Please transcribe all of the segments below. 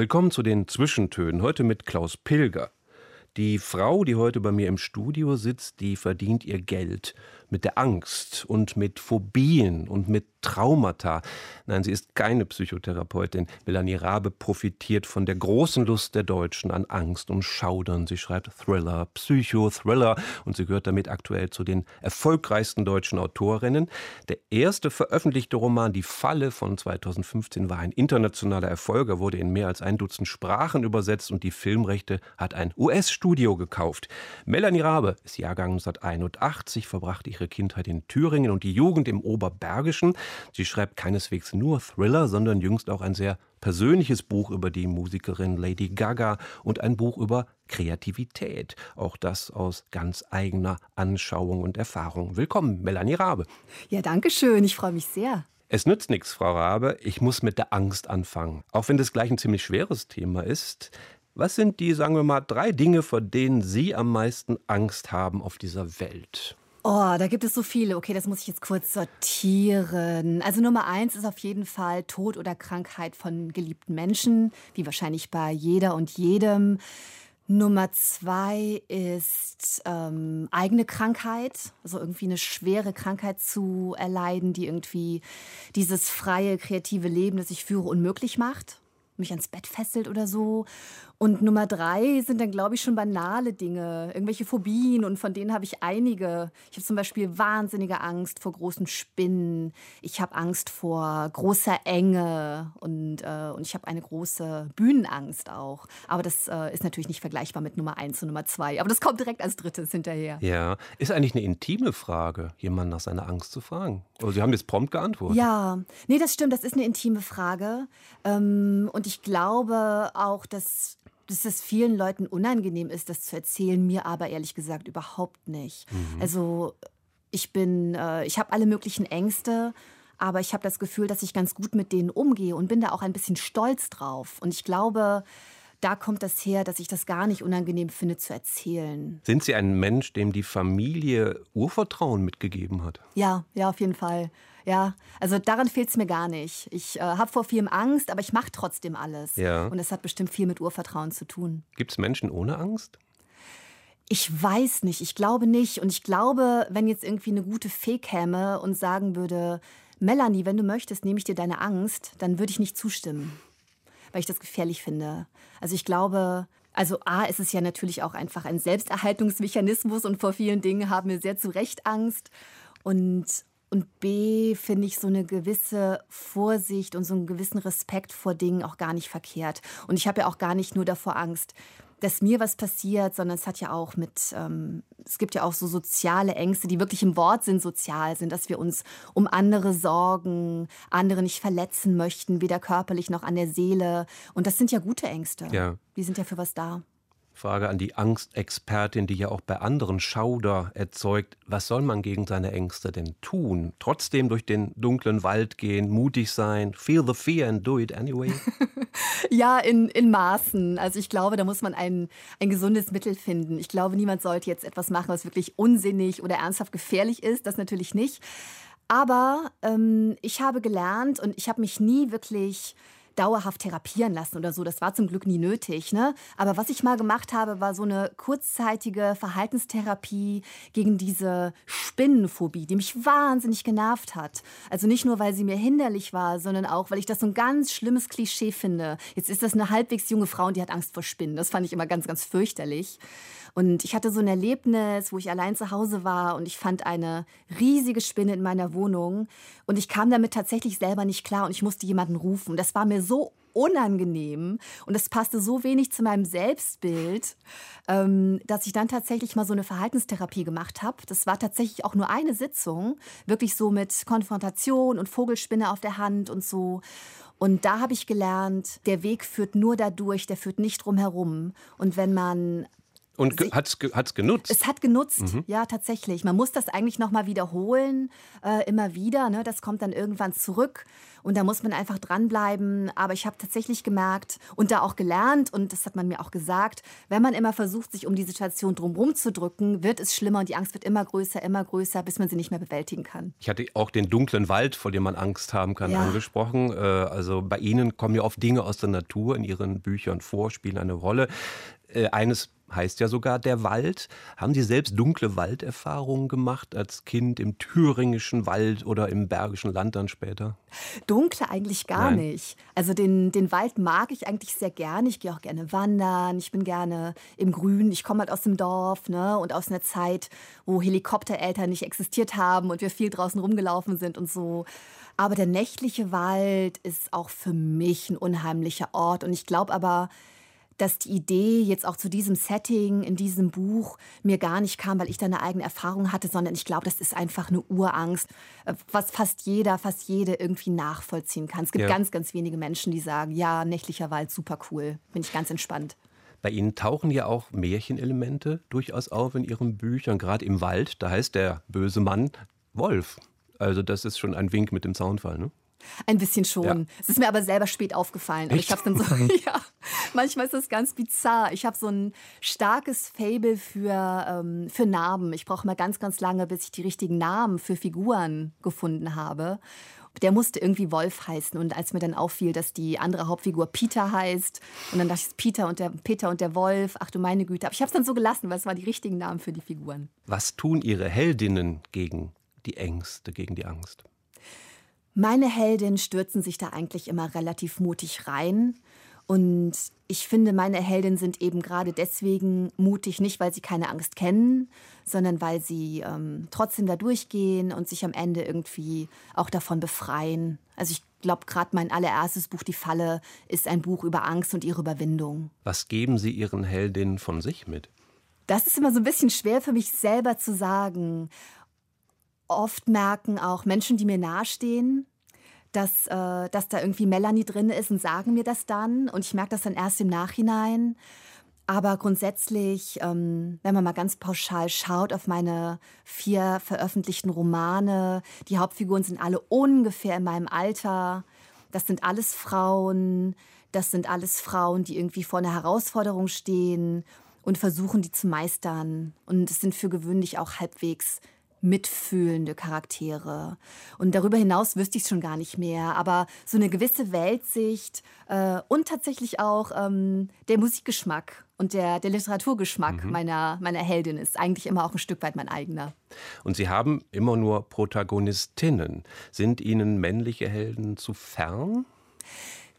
Willkommen zu den Zwischentönen, heute mit Klaus Pilger. Die Frau, die heute bei mir im Studio sitzt, die verdient ihr Geld mit der Angst und mit Phobien und mit Traumata. Nein, sie ist keine Psychotherapeutin. Melanie Rabe profitiert von der großen Lust der Deutschen an Angst und Schaudern. Sie schreibt Thriller, Psychothriller und sie gehört damit aktuell zu den erfolgreichsten deutschen Autorinnen. Der erste veröffentlichte Roman Die Falle von 2015 war ein internationaler Erfolg. Er wurde in mehr als ein Dutzend Sprachen übersetzt und die Filmrechte hat ein US-Studio gekauft. Melanie Rabe ist Jahrgang 1981, verbrachte ihre Kindheit in Thüringen und die Jugend im Oberbergischen. Sie schreibt keineswegs nur Thriller, sondern jüngst auch ein sehr persönliches Buch über die Musikerin Lady Gaga und ein Buch über Kreativität. Auch das aus ganz eigener Anschauung und Erfahrung. Willkommen, Melanie Rabe. Ja, danke schön. Ich freue mich sehr. Es nützt nichts, Frau Rabe. Ich muss mit der Angst anfangen. Auch wenn das gleich ein ziemlich schweres Thema ist. Was sind die, sagen wir mal, drei Dinge, vor denen Sie am meisten Angst haben auf dieser Welt? Oh, da gibt es so viele. Okay, das muss ich jetzt kurz sortieren. Also Nummer eins ist auf jeden Fall Tod oder Krankheit von geliebten Menschen, wie wahrscheinlich bei jeder und jedem. Nummer zwei ist ähm, eigene Krankheit, also irgendwie eine schwere Krankheit zu erleiden, die irgendwie dieses freie, kreative Leben, das ich führe, unmöglich macht mich ans Bett fesselt oder so. Und Nummer drei sind dann, glaube ich, schon banale Dinge, irgendwelche Phobien und von denen habe ich einige. Ich habe zum Beispiel wahnsinnige Angst vor großen Spinnen. Ich habe Angst vor großer Enge und, äh, und ich habe eine große Bühnenangst auch. Aber das äh, ist natürlich nicht vergleichbar mit Nummer eins und Nummer zwei. Aber das kommt direkt als drittes hinterher. Ja, ist eigentlich eine intime Frage, jemanden nach seiner Angst zu fragen. Aber Sie haben jetzt prompt geantwortet. Ja, nee, das stimmt, das ist eine intime Frage. Ähm, und ich glaube auch, dass dass es vielen Leuten unangenehm ist, das zu erzählen, mir aber ehrlich gesagt überhaupt nicht. Mhm. Also ich bin, äh, ich habe alle möglichen Ängste, aber ich habe das Gefühl, dass ich ganz gut mit denen umgehe und bin da auch ein bisschen stolz drauf. Und ich glaube, da kommt das her, dass ich das gar nicht unangenehm finde zu erzählen. Sind Sie ein Mensch, dem die Familie Urvertrauen mitgegeben hat? Ja, ja, auf jeden Fall. Ja, also daran fehlt es mir gar nicht. Ich äh, habe vor vielem Angst, aber ich mache trotzdem alles. Ja. Und das hat bestimmt viel mit Urvertrauen zu tun. Gibt es Menschen ohne Angst? Ich weiß nicht, ich glaube nicht. Und ich glaube, wenn jetzt irgendwie eine gute Fee käme und sagen würde, Melanie, wenn du möchtest, nehme ich dir deine Angst, dann würde ich nicht zustimmen, weil ich das gefährlich finde. Also ich glaube, also A ist es ja natürlich auch einfach ein Selbsterhaltungsmechanismus und vor vielen Dingen haben wir sehr zu Recht Angst. Und, und B finde ich so eine gewisse Vorsicht und so einen gewissen Respekt vor Dingen auch gar nicht verkehrt. Und ich habe ja auch gar nicht nur davor Angst, dass mir was passiert, sondern es hat ja auch mit, ähm, es gibt ja auch so soziale Ängste, die wirklich im Wortsinn sozial sind, dass wir uns um andere sorgen, andere nicht verletzen möchten, weder körperlich noch an der Seele. Und das sind ja gute Ängste. Ja. Die sind ja für was da. Frage an die Angstexpertin, die ja auch bei anderen Schauder erzeugt. Was soll man gegen seine Ängste denn tun? Trotzdem durch den dunklen Wald gehen, mutig sein, feel the fear and do it anyway? ja, in, in Maßen. Also ich glaube, da muss man ein, ein gesundes Mittel finden. Ich glaube, niemand sollte jetzt etwas machen, was wirklich unsinnig oder ernsthaft gefährlich ist. Das natürlich nicht. Aber ähm, ich habe gelernt und ich habe mich nie wirklich dauerhaft therapieren lassen oder so. Das war zum Glück nie nötig. Ne? Aber was ich mal gemacht habe, war so eine kurzzeitige Verhaltenstherapie gegen diese Spinnenphobie, die mich wahnsinnig genervt hat. Also nicht nur, weil sie mir hinderlich war, sondern auch, weil ich das so ein ganz schlimmes Klischee finde. Jetzt ist das eine halbwegs junge Frau und die hat Angst vor Spinnen. Das fand ich immer ganz, ganz fürchterlich. Und ich hatte so ein Erlebnis, wo ich allein zu Hause war und ich fand eine riesige Spinne in meiner Wohnung und ich kam damit tatsächlich selber nicht klar und ich musste jemanden rufen. Das war mir so unangenehm und es passte so wenig zu meinem Selbstbild, ähm, dass ich dann tatsächlich mal so eine Verhaltenstherapie gemacht habe. Das war tatsächlich auch nur eine Sitzung, wirklich so mit Konfrontation und Vogelspinne auf der Hand und so. Und da habe ich gelernt, der Weg führt nur dadurch, der führt nicht drumherum. Und wenn man und ge hat es genutzt? Es hat genutzt, mhm. ja, tatsächlich. Man muss das eigentlich nochmal wiederholen, äh, immer wieder. Ne? Das kommt dann irgendwann zurück und da muss man einfach dranbleiben. Aber ich habe tatsächlich gemerkt und da auch gelernt, und das hat man mir auch gesagt, wenn man immer versucht, sich um die Situation drumherum zu drücken, wird es schlimmer und die Angst wird immer größer, immer größer, bis man sie nicht mehr bewältigen kann. Ich hatte auch den dunklen Wald, vor dem man Angst haben kann, ja. angesprochen. Äh, also bei Ihnen kommen ja oft Dinge aus der Natur in Ihren Büchern vor, spielen eine Rolle. Äh, eines heißt ja sogar der Wald. Haben Sie selbst dunkle Walderfahrungen gemacht als Kind im thüringischen Wald oder im bergischen Land dann später? Dunkle eigentlich gar Nein. nicht. Also den, den Wald mag ich eigentlich sehr gerne. Ich gehe auch gerne wandern. Ich bin gerne im Grün. Ich komme halt aus dem Dorf ne? und aus einer Zeit, wo Helikoptereltern nicht existiert haben und wir viel draußen rumgelaufen sind und so. Aber der nächtliche Wald ist auch für mich ein unheimlicher Ort. Und ich glaube aber, dass die Idee jetzt auch zu diesem Setting in diesem Buch mir gar nicht kam, weil ich da eine eigene Erfahrung hatte, sondern ich glaube, das ist einfach eine Urangst, äh, was fast jeder, fast jede irgendwie nachvollziehen kann. Es gibt ja. ganz, ganz wenige Menschen, die sagen, ja, nächtlicher Wald, super cool, bin ich ganz entspannt. Bei Ihnen tauchen ja auch Märchenelemente durchaus auf in Ihren Büchern, gerade im Wald. Da heißt der böse Mann Wolf. Also das ist schon ein Wink mit dem Zaunfall, ne? Ein bisschen schon. Ja. Es ist mir aber selber spät aufgefallen. Aber ich habe dann so, ja, manchmal ist das ganz bizarr. Ich habe so ein starkes Fable für, ähm, für Narben. Ich brauche mal ganz, ganz lange, bis ich die richtigen Namen für Figuren gefunden habe. Der musste irgendwie Wolf heißen. Und als mir dann auffiel, dass die andere Hauptfigur Peter heißt, und dann dachte ich, Peter und der Peter und der Wolf, ach du meine Güte. Aber ich habe es dann so gelassen, weil es waren die richtigen Namen für die Figuren. Was tun Ihre Heldinnen gegen die Ängste, gegen die Angst? Meine Heldinnen stürzen sich da eigentlich immer relativ mutig rein. Und ich finde, meine Heldinnen sind eben gerade deswegen mutig, nicht weil sie keine Angst kennen, sondern weil sie ähm, trotzdem da durchgehen und sich am Ende irgendwie auch davon befreien. Also ich glaube, gerade mein allererstes Buch, Die Falle, ist ein Buch über Angst und ihre Überwindung. Was geben Sie Ihren Heldinnen von sich mit? Das ist immer so ein bisschen schwer für mich selber zu sagen oft merken auch Menschen, die mir nahestehen, dass, äh, dass da irgendwie Melanie drin ist und sagen mir das dann. Und ich merke das dann erst im Nachhinein. Aber grundsätzlich, ähm, wenn man mal ganz pauschal schaut auf meine vier veröffentlichten Romane, die Hauptfiguren sind alle ungefähr in meinem Alter. Das sind alles Frauen. Das sind alles Frauen, die irgendwie vor einer Herausforderung stehen und versuchen, die zu meistern. Und es sind für gewöhnlich auch halbwegs mitfühlende Charaktere. Und darüber hinaus wüsste ich es schon gar nicht mehr. Aber so eine gewisse Weltsicht äh, und tatsächlich auch ähm, der Musikgeschmack und der, der Literaturgeschmack mhm. meiner, meiner Heldin ist eigentlich immer auch ein Stück weit mein eigener. Und Sie haben immer nur Protagonistinnen. Sind Ihnen männliche Helden zu fern?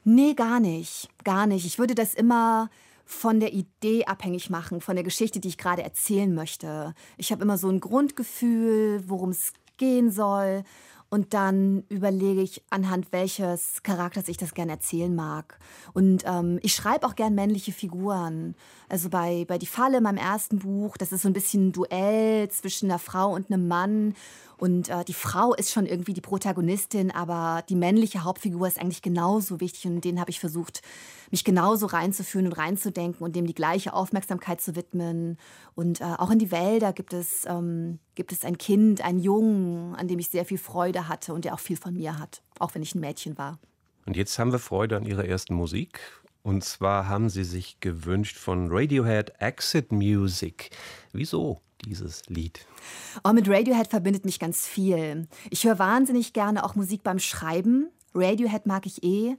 Nee, gar nicht. Gar nicht. Ich würde das immer von der Idee abhängig machen, von der Geschichte, die ich gerade erzählen möchte. Ich habe immer so ein Grundgefühl, worum es gehen soll. Und dann überlege ich, anhand welches Charakters ich das gerne erzählen mag. Und ähm, ich schreibe auch gern männliche Figuren. Also bei, bei Die Falle, meinem ersten Buch, das ist so ein bisschen ein Duell zwischen einer Frau und einem Mann. Und äh, die Frau ist schon irgendwie die Protagonistin, aber die männliche Hauptfigur ist eigentlich genauso wichtig und den habe ich versucht, mich genauso reinzuführen und reinzudenken und dem die gleiche Aufmerksamkeit zu widmen. Und äh, auch in die Wälder gibt es, ähm, gibt es ein Kind, einen Jungen, an dem ich sehr viel Freude hatte und der auch viel von mir hat, auch wenn ich ein Mädchen war. Und jetzt haben wir Freude an Ihrer ersten Musik. Und zwar haben Sie sich gewünscht von Radiohead Exit Music. Wieso? Dieses Lied? Oh, mit Radiohead verbindet mich ganz viel. Ich höre wahnsinnig gerne auch Musik beim Schreiben. Radiohead mag ich eh.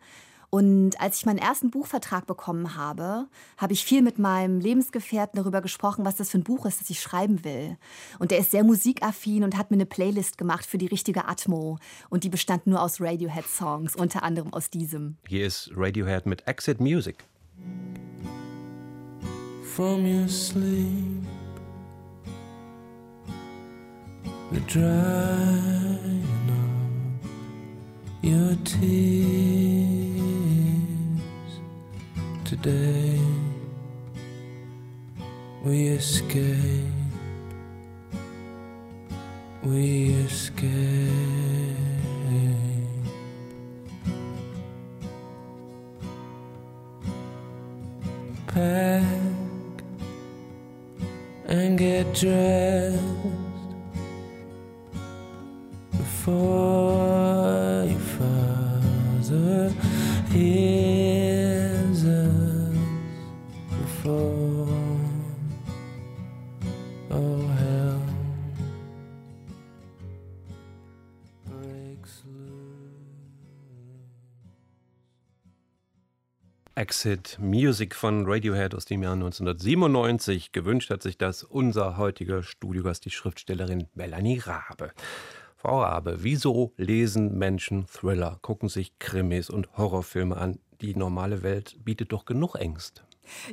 Und als ich meinen ersten Buchvertrag bekommen habe, habe ich viel mit meinem Lebensgefährten darüber gesprochen, was das für ein Buch ist, das ich schreiben will. Und der ist sehr musikaffin und hat mir eine Playlist gemacht für die richtige Atmo. Und die bestand nur aus Radiohead-Songs, unter anderem aus diesem. Hier ist Radiohead mit Exit Music. From your sleep the drying of your tears. today we escape, we escape. Pack and get dressed before your father hears us before all hell. Exit Music von Radiohead aus dem Jahr 1997. Gewünscht hat sich das unser heutiger Studiogast, die Schriftstellerin Melanie Rabe. Frau Rabe, wieso lesen Menschen Thriller, gucken sich Krimis und Horrorfilme an? Die normale Welt bietet doch genug Ängste.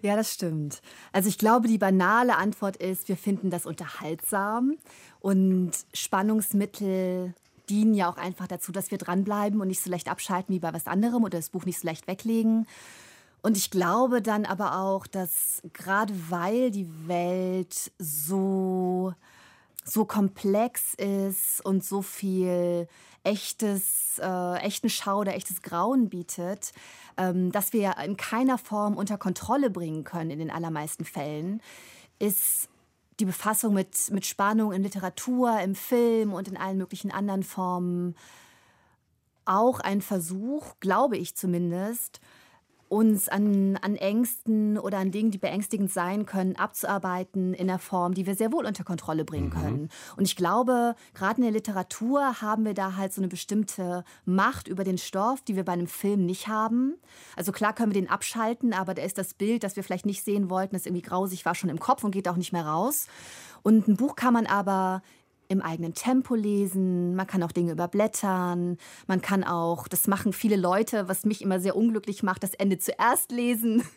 Ja, das stimmt. Also ich glaube, die banale Antwort ist, wir finden das unterhaltsam und Spannungsmittel dienen ja auch einfach dazu, dass wir dranbleiben und nicht so leicht abschalten wie bei was anderem oder das Buch nicht so leicht weglegen. Und ich glaube dann aber auch, dass gerade weil die Welt so so komplex ist und so viel echtes, äh, echten Schau oder echtes Grauen bietet, ähm, dass wir in keiner Form unter Kontrolle bringen können in den allermeisten Fällen, ist die Befassung mit, mit Spannung in Literatur, im Film und in allen möglichen anderen Formen auch ein Versuch, glaube ich zumindest, uns an, an Ängsten oder an Dingen, die beängstigend sein können, abzuarbeiten in einer Form, die wir sehr wohl unter Kontrolle bringen können. Und ich glaube, gerade in der Literatur haben wir da halt so eine bestimmte Macht über den Stoff, die wir bei einem Film nicht haben. Also klar können wir den abschalten, aber da ist das Bild, das wir vielleicht nicht sehen wollten, das irgendwie grausig war, schon im Kopf und geht auch nicht mehr raus. Und ein Buch kann man aber im eigenen Tempo lesen, man kann auch Dinge überblättern, man kann auch, das machen viele Leute, was mich immer sehr unglücklich macht, das Ende zuerst lesen.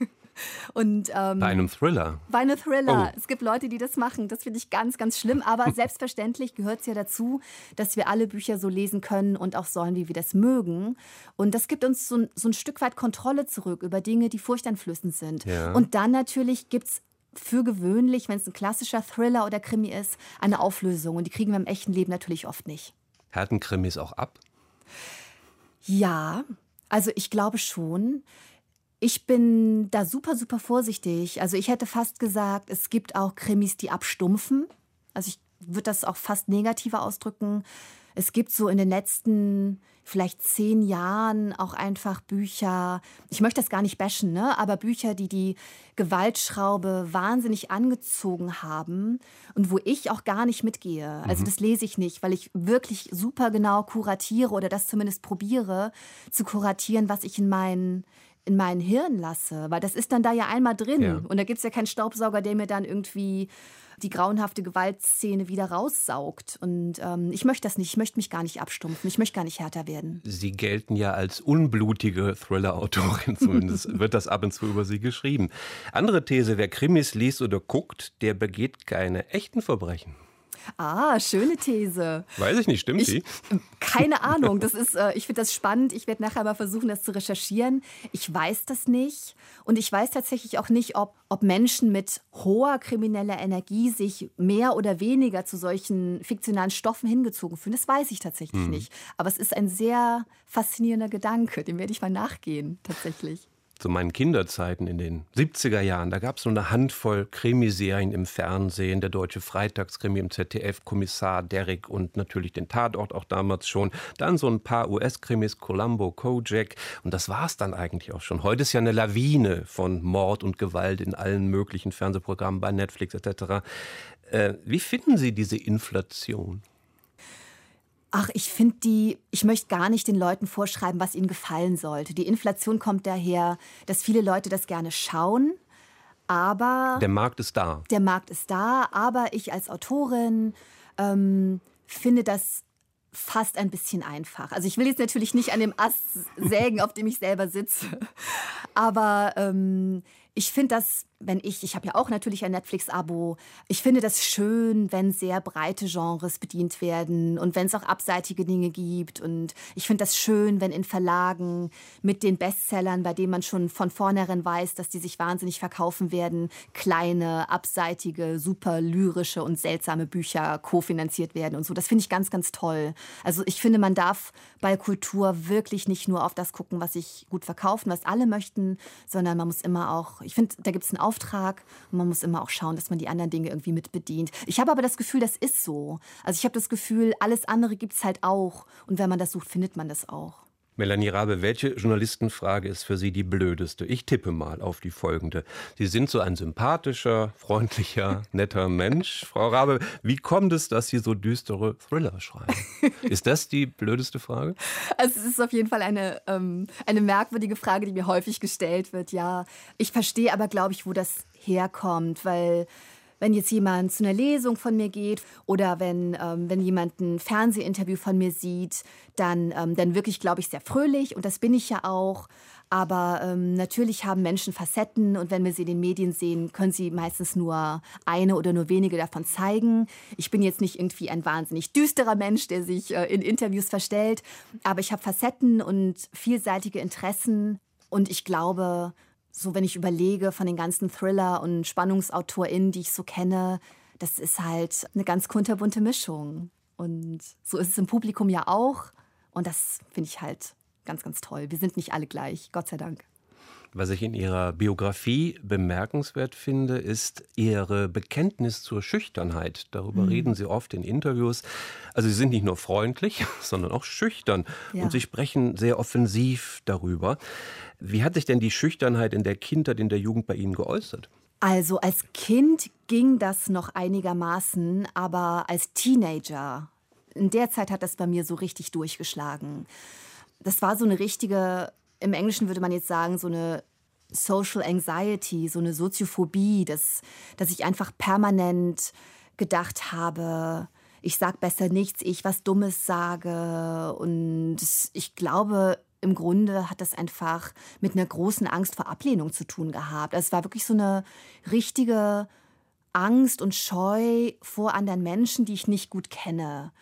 Und, ähm, Bei einem Thriller. bei einem Thriller. Oh. Es gibt Leute, die das machen. Das finde ich ganz, ganz schlimm. Aber selbstverständlich gehört es ja dazu, dass wir alle Bücher so lesen können und auch sollen, wie wir das mögen. Und das gibt uns so, ein- so ein Stück weit Kontrolle zurück über Dinge, die furchteinflößend sind. Ja. Und dann natürlich gibt es für gewöhnlich, wenn es ein klassischer Thriller oder Krimi ist, eine Auflösung. Und die kriegen wir im echten Leben natürlich oft nicht. Härten Krimis auch ab? Ja, also ich glaube schon. Ich bin da super, super vorsichtig. Also ich hätte fast gesagt, es gibt auch Krimis, die abstumpfen. Also ich würde das auch fast negativer ausdrücken. Es gibt so in den letzten vielleicht zehn Jahren auch einfach Bücher, ich möchte das gar nicht bashen, ne? aber Bücher, die die Gewaltschraube wahnsinnig angezogen haben und wo ich auch gar nicht mitgehe. Also das lese ich nicht, weil ich wirklich super genau kuratiere oder das zumindest probiere zu kuratieren, was ich in meinen in mein Hirn lasse, weil das ist dann da ja einmal drin Ja. und da gibt es ja keinen Staubsauger, der mir dann irgendwie die grauenhafte Gewaltszene wieder raussaugt. Und ähm, ich möchte das nicht, ich möchte mich gar nicht abstumpfen, ich möchte gar nicht härter werden. Sie gelten ja als unblutige Thriller-Autorin, zumindest wird das ab und zu über Sie geschrieben. Andere These, wer Krimis liest oder guckt, der begeht keine echten Verbrechen. Ah, schöne These. Weiß ich nicht, stimmt Ich, sie? keine Ahnung. Das ist, äh, ich finde das spannend. Ich werde nachher mal versuchen, das zu recherchieren. Ich weiß das nicht. Und ich weiß tatsächlich auch nicht, ob, ob Menschen mit hoher krimineller Energie sich mehr oder weniger zu solchen fiktionalen Stoffen hingezogen fühlen. Das weiß ich tatsächlich nicht. Aber es ist ein sehr faszinierender Gedanke. Dem werde ich mal nachgehen, tatsächlich. Zu meinen Kinderzeiten in den 70er Jahren, da gab es so eine Handvoll Krimiserien im Fernsehen, der deutsche Freitagskrimi im ZDF, Kommissar Derrick und natürlich den Tatort auch damals schon. Dann so ein paar US-Krimis, Columbo, Kojak und das war's dann eigentlich auch schon. Heute ist ja eine Lawine von Mord und Gewalt in allen möglichen Fernsehprogrammen bei Netflix etc. Äh, wie finden Sie diese Inflation? Ach, ich finde die, ich möchte gar nicht den Leuten vorschreiben, was ihnen gefallen sollte. Die Inflation kommt daher, dass viele Leute das gerne schauen, aber Der Markt ist da. der Markt ist da, aber ich als Autorin ähm, finde das fast ein bisschen einfach. Also ich will jetzt natürlich nicht an dem Ast sägen, auf dem ich selber sitze, aber ähm, ich finde das, wenn ich, ich habe ja auch natürlich ein Netflix-Abo, ich finde das schön, wenn sehr breite Genres bedient werden und wenn es auch abseitige Dinge gibt. Und ich finde das schön, wenn in Verlagen mit den Bestsellern, bei denen man schon von vornherein weiß, dass die sich wahnsinnig verkaufen werden, kleine, abseitige, super lyrische und seltsame Bücher kofinanziert werden und so. Das finde ich ganz, ganz toll. Also ich finde, man darf bei Kultur wirklich nicht nur auf das gucken, was sich gut verkauft und was alle möchten, sondern man muss immer auch ich finde, da gibt es einen Auftrag und man muss immer auch schauen, dass man die anderen Dinge irgendwie mit bedient. Ich habe aber das Gefühl, das ist so. Also ich habe das Gefühl, alles andere gibt es halt auch. Und wenn man das sucht, findet man das auch. Melanie Rabe, welche Journalistenfrage ist für Sie die blödeste? Ich tippe mal auf die folgende. Sie sind so ein sympathischer, freundlicher, netter Mensch. Frau Rabe, wie kommt es, dass Sie so düstere Thriller schreiben? Ist das die blödeste Frage? Also es ist auf jeden Fall eine, ähm, eine merkwürdige Frage, die mir häufig gestellt wird. Ja, ich verstehe aber, glaube ich, wo das herkommt, weil wenn jetzt jemand zu einer Lesung von mir geht oder wenn, ähm, wenn jemand ein Fernsehinterview von mir sieht, dann, ähm, dann wirklich, glaube ich, sehr fröhlich und das bin ich ja auch. Aber ähm, natürlich haben Menschen Facetten und wenn wir sie in den Medien sehen, können sie meistens nur eine oder nur wenige davon zeigen. Ich bin jetzt nicht irgendwie ein wahnsinnig düsterer Mensch, der sich äh, in Interviews verstellt, aber ich habe Facetten und vielseitige Interessen und ich glaube, so wenn ich überlege von den ganzen Thriller- und SpannungsautorInnen, die ich so kenne, das ist halt eine ganz kunterbunte Mischung. Und so ist es im Publikum ja auch. Und das finde ich halt ganz, ganz toll. Wir sind nicht alle gleich, Gott sei Dank. Was ich in Ihrer Biografie bemerkenswert finde, ist Ihre Bekenntnis zur Schüchternheit. Darüber mhm. reden Sie oft in Interviews. Also Sie sind nicht nur freundlich, sondern auch schüchtern. Ja. Und Sie sprechen sehr offensiv darüber. Wie hat sich denn die Schüchternheit in der Kindheit, in der Jugend bei Ihnen geäußert? Also als Kind ging das noch einigermaßen, aber als Teenager, in der Zeit hat das bei mir so richtig durchgeschlagen. Das war so eine richtige im Englischen würde man jetzt sagen, so eine Social Anxiety, so eine Soziophobie, dass, dass ich einfach permanent gedacht habe, ich sag besser nichts, ich was Dummes sage. Und ich glaube, im Grunde hat das einfach mit einer großen Angst vor Ablehnung zu tun gehabt. Also es war wirklich so eine richtige Angst und Scheu vor anderen Menschen, die ich nicht gut kenne.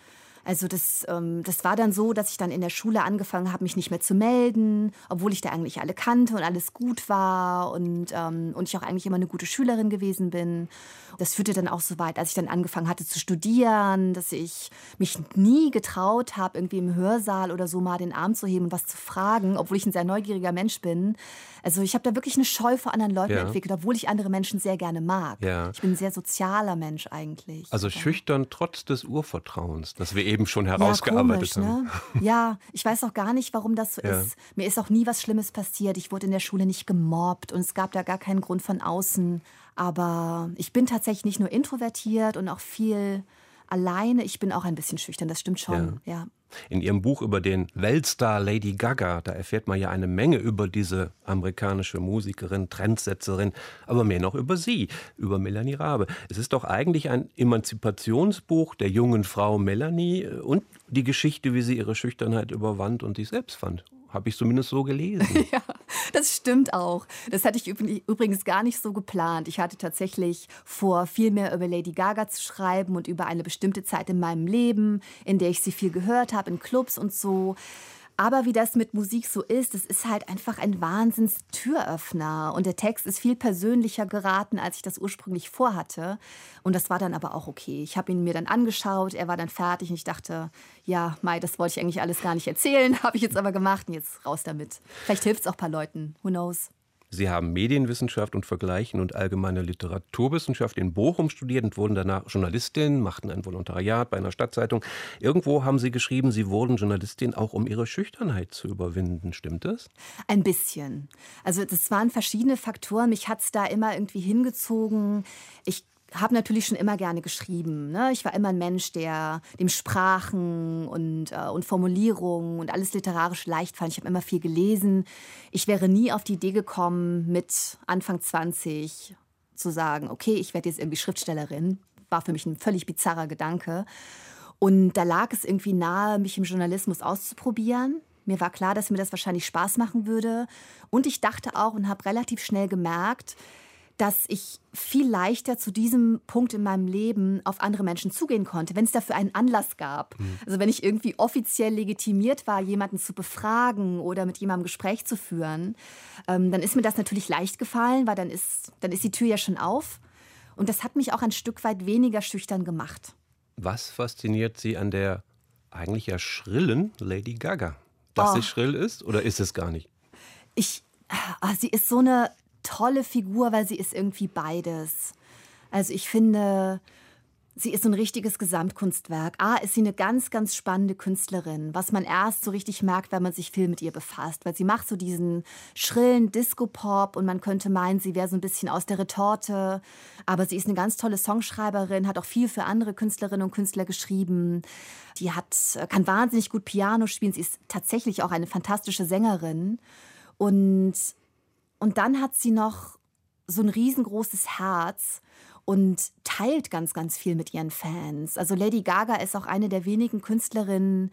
Also das, ähm, das war dann so, dass ich dann in der Schule angefangen habe, mich nicht mehr zu melden, obwohl ich da eigentlich alle kannte und alles gut war und, ähm, und ich auch eigentlich immer eine gute Schülerin gewesen bin. Das führte dann auch so weit, als ich dann angefangen hatte zu studieren, dass ich mich nie getraut habe, irgendwie im Hörsaal oder so mal den Arm zu heben und was zu fragen, obwohl ich ein sehr neugieriger Mensch bin. Also ich habe da wirklich eine Scheu vor anderen Leuten ja. entwickelt, obwohl ich andere Menschen sehr gerne mag. Ja. Ich bin ein sehr sozialer Mensch eigentlich. Also ja. schüchtern trotz des Urvertrauens, das wir eben schon herausgearbeitet ja, komisch, haben. Ne? Ja, ich weiß auch gar nicht, warum das so ist. Mir ist auch nie was Schlimmes passiert. Ich wurde in der Schule nicht gemobbt und es gab da gar keinen Grund von außen. Aber ich bin tatsächlich nicht nur introvertiert und auch viel alleine. Ich bin auch ein bisschen schüchtern, das stimmt schon. Ja. ja. In Ihrem Buch über den Weltstar Lady Gaga, da erfährt man ja eine Menge über diese amerikanische Musikerin, Trendsetzerin, aber mehr noch über Sie, über Melanie Rabe. Es ist doch eigentlich ein Emanzipationsbuch der jungen Frau Melanie und die Geschichte, wie sie ihre Schüchternheit überwand und sich selbst fand. Habe ich zumindest so gelesen. ja, das stimmt auch. Das hatte ich übrigens gar nicht so geplant. Ich hatte tatsächlich vor, viel mehr über Lady Gaga zu schreiben und über eine bestimmte Zeit in meinem Leben, in der ich sie viel gehört habe, in Clubs und so. Aber wie das mit Musik so ist, es ist halt einfach ein Wahnsinns-Türöffner. Und der Text ist viel persönlicher geraten, als ich das ursprünglich vorhatte. Und das war dann aber auch okay. Ich habe ihn mir dann angeschaut, er war dann fertig und ich dachte, ja, Mai, das wollte ich eigentlich alles gar nicht erzählen, habe ich jetzt aber gemacht und jetzt raus damit. Vielleicht hilft es auch ein paar Leuten. Who knows? Sie haben Medienwissenschaft und Vergleichen und allgemeine Literaturwissenschaft in Bochum studiert und wurden danach Journalistin, machten ein Volontariat bei einer Stadtzeitung. Irgendwo haben Sie geschrieben, Sie wurden Journalistin auch um Ihre Schüchternheit zu überwinden. Stimmt das? Ein bisschen. Also das waren verschiedene Faktoren. Mich hat es da immer irgendwie hingezogen. Ich habe natürlich schon immer gerne geschrieben. Ne? Ich war immer ein Mensch, der dem Sprachen und, äh, und Formulierungen und alles literarisch leicht fand. Ich habe immer viel gelesen. Ich wäre nie auf die Idee gekommen, mit Anfang 20 zu sagen, okay, ich werde jetzt irgendwie Schriftstellerin. War für mich ein völlig bizarrer Gedanke. Und da lag es irgendwie nahe, mich im Journalismus auszuprobieren Mir war klar, dass mir das wahrscheinlich Spaß machen würde. Und ich dachte auch und habe relativ schnell gemerkt, dass ich viel leichter zu diesem Punkt in meinem Leben auf andere Menschen zugehen konnte, wenn es dafür einen Anlass gab. Mhm. Also wenn ich irgendwie offiziell legitimiert war, jemanden zu befragen oder mit jemandem Gespräch zu führen, ähm, dann ist mir das natürlich leicht gefallen, weil dann ist, dann ist die Tür ja schon auf. Und das hat mich auch ein Stück weit weniger schüchtern gemacht. Was fasziniert Sie an der eigentlich ja schrillen Lady Gaga? Dass oh. sie schrill ist oder ist es gar nicht? Ich, ah, sie ist so eine tolle Figur, weil sie ist irgendwie beides. Also ich finde, sie ist ein richtiges Gesamtkunstwerk. A, ist sie eine ganz, ganz spannende Künstlerin, was man erst so richtig merkt, wenn man sich viel mit ihr befasst. Weil sie macht so diesen schrillen Disco-Pop und man könnte meinen, sie wäre so ein bisschen aus der Retorte. Aber sie ist eine ganz tolle Songschreiberin, hat auch viel für andere Künstlerinnen und Künstler geschrieben. Die hat, kann wahnsinnig gut Piano spielen. Sie ist tatsächlich auch eine fantastische Sängerin. Und und dann hat sie noch so ein riesengroßes Herz und teilt ganz, ganz viel mit ihren Fans. Also Lady Gaga ist auch eine der wenigen Künstlerinnen,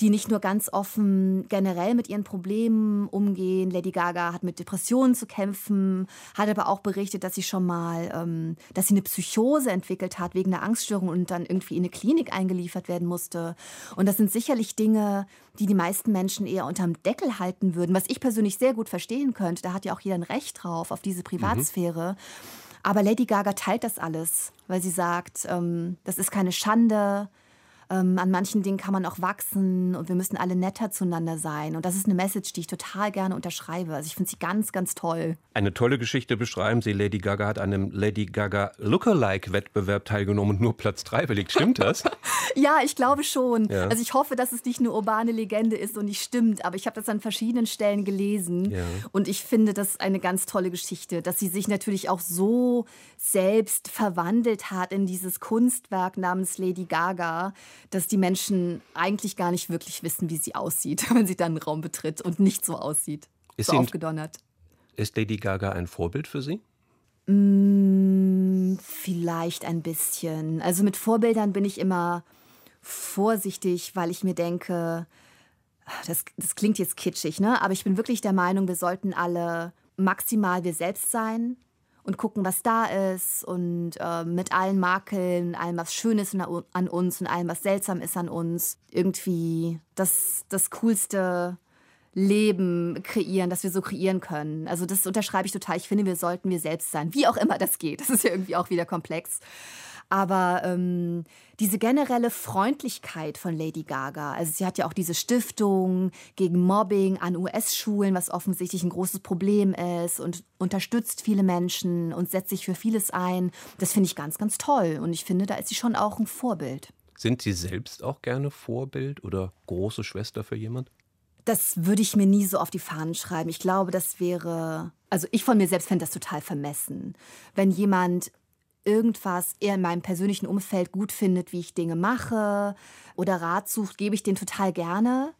die nicht nur ganz offen generell mit ihren Problemen umgehen. Lady Gaga hat mit Depressionen zu kämpfen, hat aber auch berichtet, dass sie schon mal, ähm, dass sie eine Psychose entwickelt hat wegen einer Angststörung und dann irgendwie in eine Klinik eingeliefert werden musste. Und das sind sicherlich Dinge, die die meisten Menschen eher unterm Deckel halten würden, was ich persönlich sehr gut verstehen könnte. Da hat ja auch jeder ein Recht drauf, auf diese Privatsphäre. Mhm. Aber Lady Gaga teilt das alles, weil sie sagt, ähm, das ist keine Schande, ähm, an manchen Dingen kann man auch wachsen und wir müssen alle netter zueinander sein. Und das ist eine Message, die ich total gerne unterschreibe. Also ich finde sie ganz, ganz toll. Eine tolle Geschichte beschreiben Sie. Lady Gaga hat an einem Lady Gaga Lookalike-Wettbewerb teilgenommen und nur Platz 3 belegt. Stimmt das? ja, ich glaube schon. Ja. Also ich hoffe, dass es nicht eine urbane Legende ist und nicht stimmt. Aber ich habe das an verschiedenen Stellen gelesen. Ja. Und ich finde das eine ganz tolle Geschichte, dass sie sich natürlich auch so selbst verwandelt hat in dieses Kunstwerk namens Lady Gaga dass die Menschen eigentlich gar nicht wirklich wissen, wie sie aussieht, wenn sie dann einen Raum betritt und nicht so aussieht. Ist so aufgedonnert. Ist Lady Gaga ein Vorbild für Sie? Mm, vielleicht ein bisschen. Also mit Vorbildern bin ich immer vorsichtig, weil ich mir denke, das, das klingt jetzt kitschig, ne? aber ich bin wirklich der Meinung, wir sollten alle maximal wir selbst sein und gucken, was da ist und äh, mit allen Makeln, allem, was schön ist an uns und allem, was seltsam ist an uns, irgendwie das, das coolste Leben kreieren, das wir so kreieren können. Also das unterschreibe ich total. Ich finde, wir sollten wir selbst sein, wie auch immer das geht. Das ist ja irgendwie auch wieder komplex. Aber ähm, diese generelle Freundlichkeit von Lady Gaga, also sie hat ja auch diese Stiftung gegen Mobbing an US-Schulen, was offensichtlich ein großes Problem ist und unterstützt viele Menschen und setzt sich für vieles ein. Das finde ich ganz, ganz toll. Und ich finde, da ist sie schon auch ein Vorbild. Sind Sie selbst auch gerne Vorbild oder große Schwester für jemand? Das würde ich mir nie so auf die Fahnen schreiben. Ich glaube, das wäre, also ich von mir selbst fände das total vermessen. Wenn jemand irgendwas eher in meinem persönlichen Umfeld gut findet, wie ich Dinge mache oder Rat sucht, gebe ich den total gerne.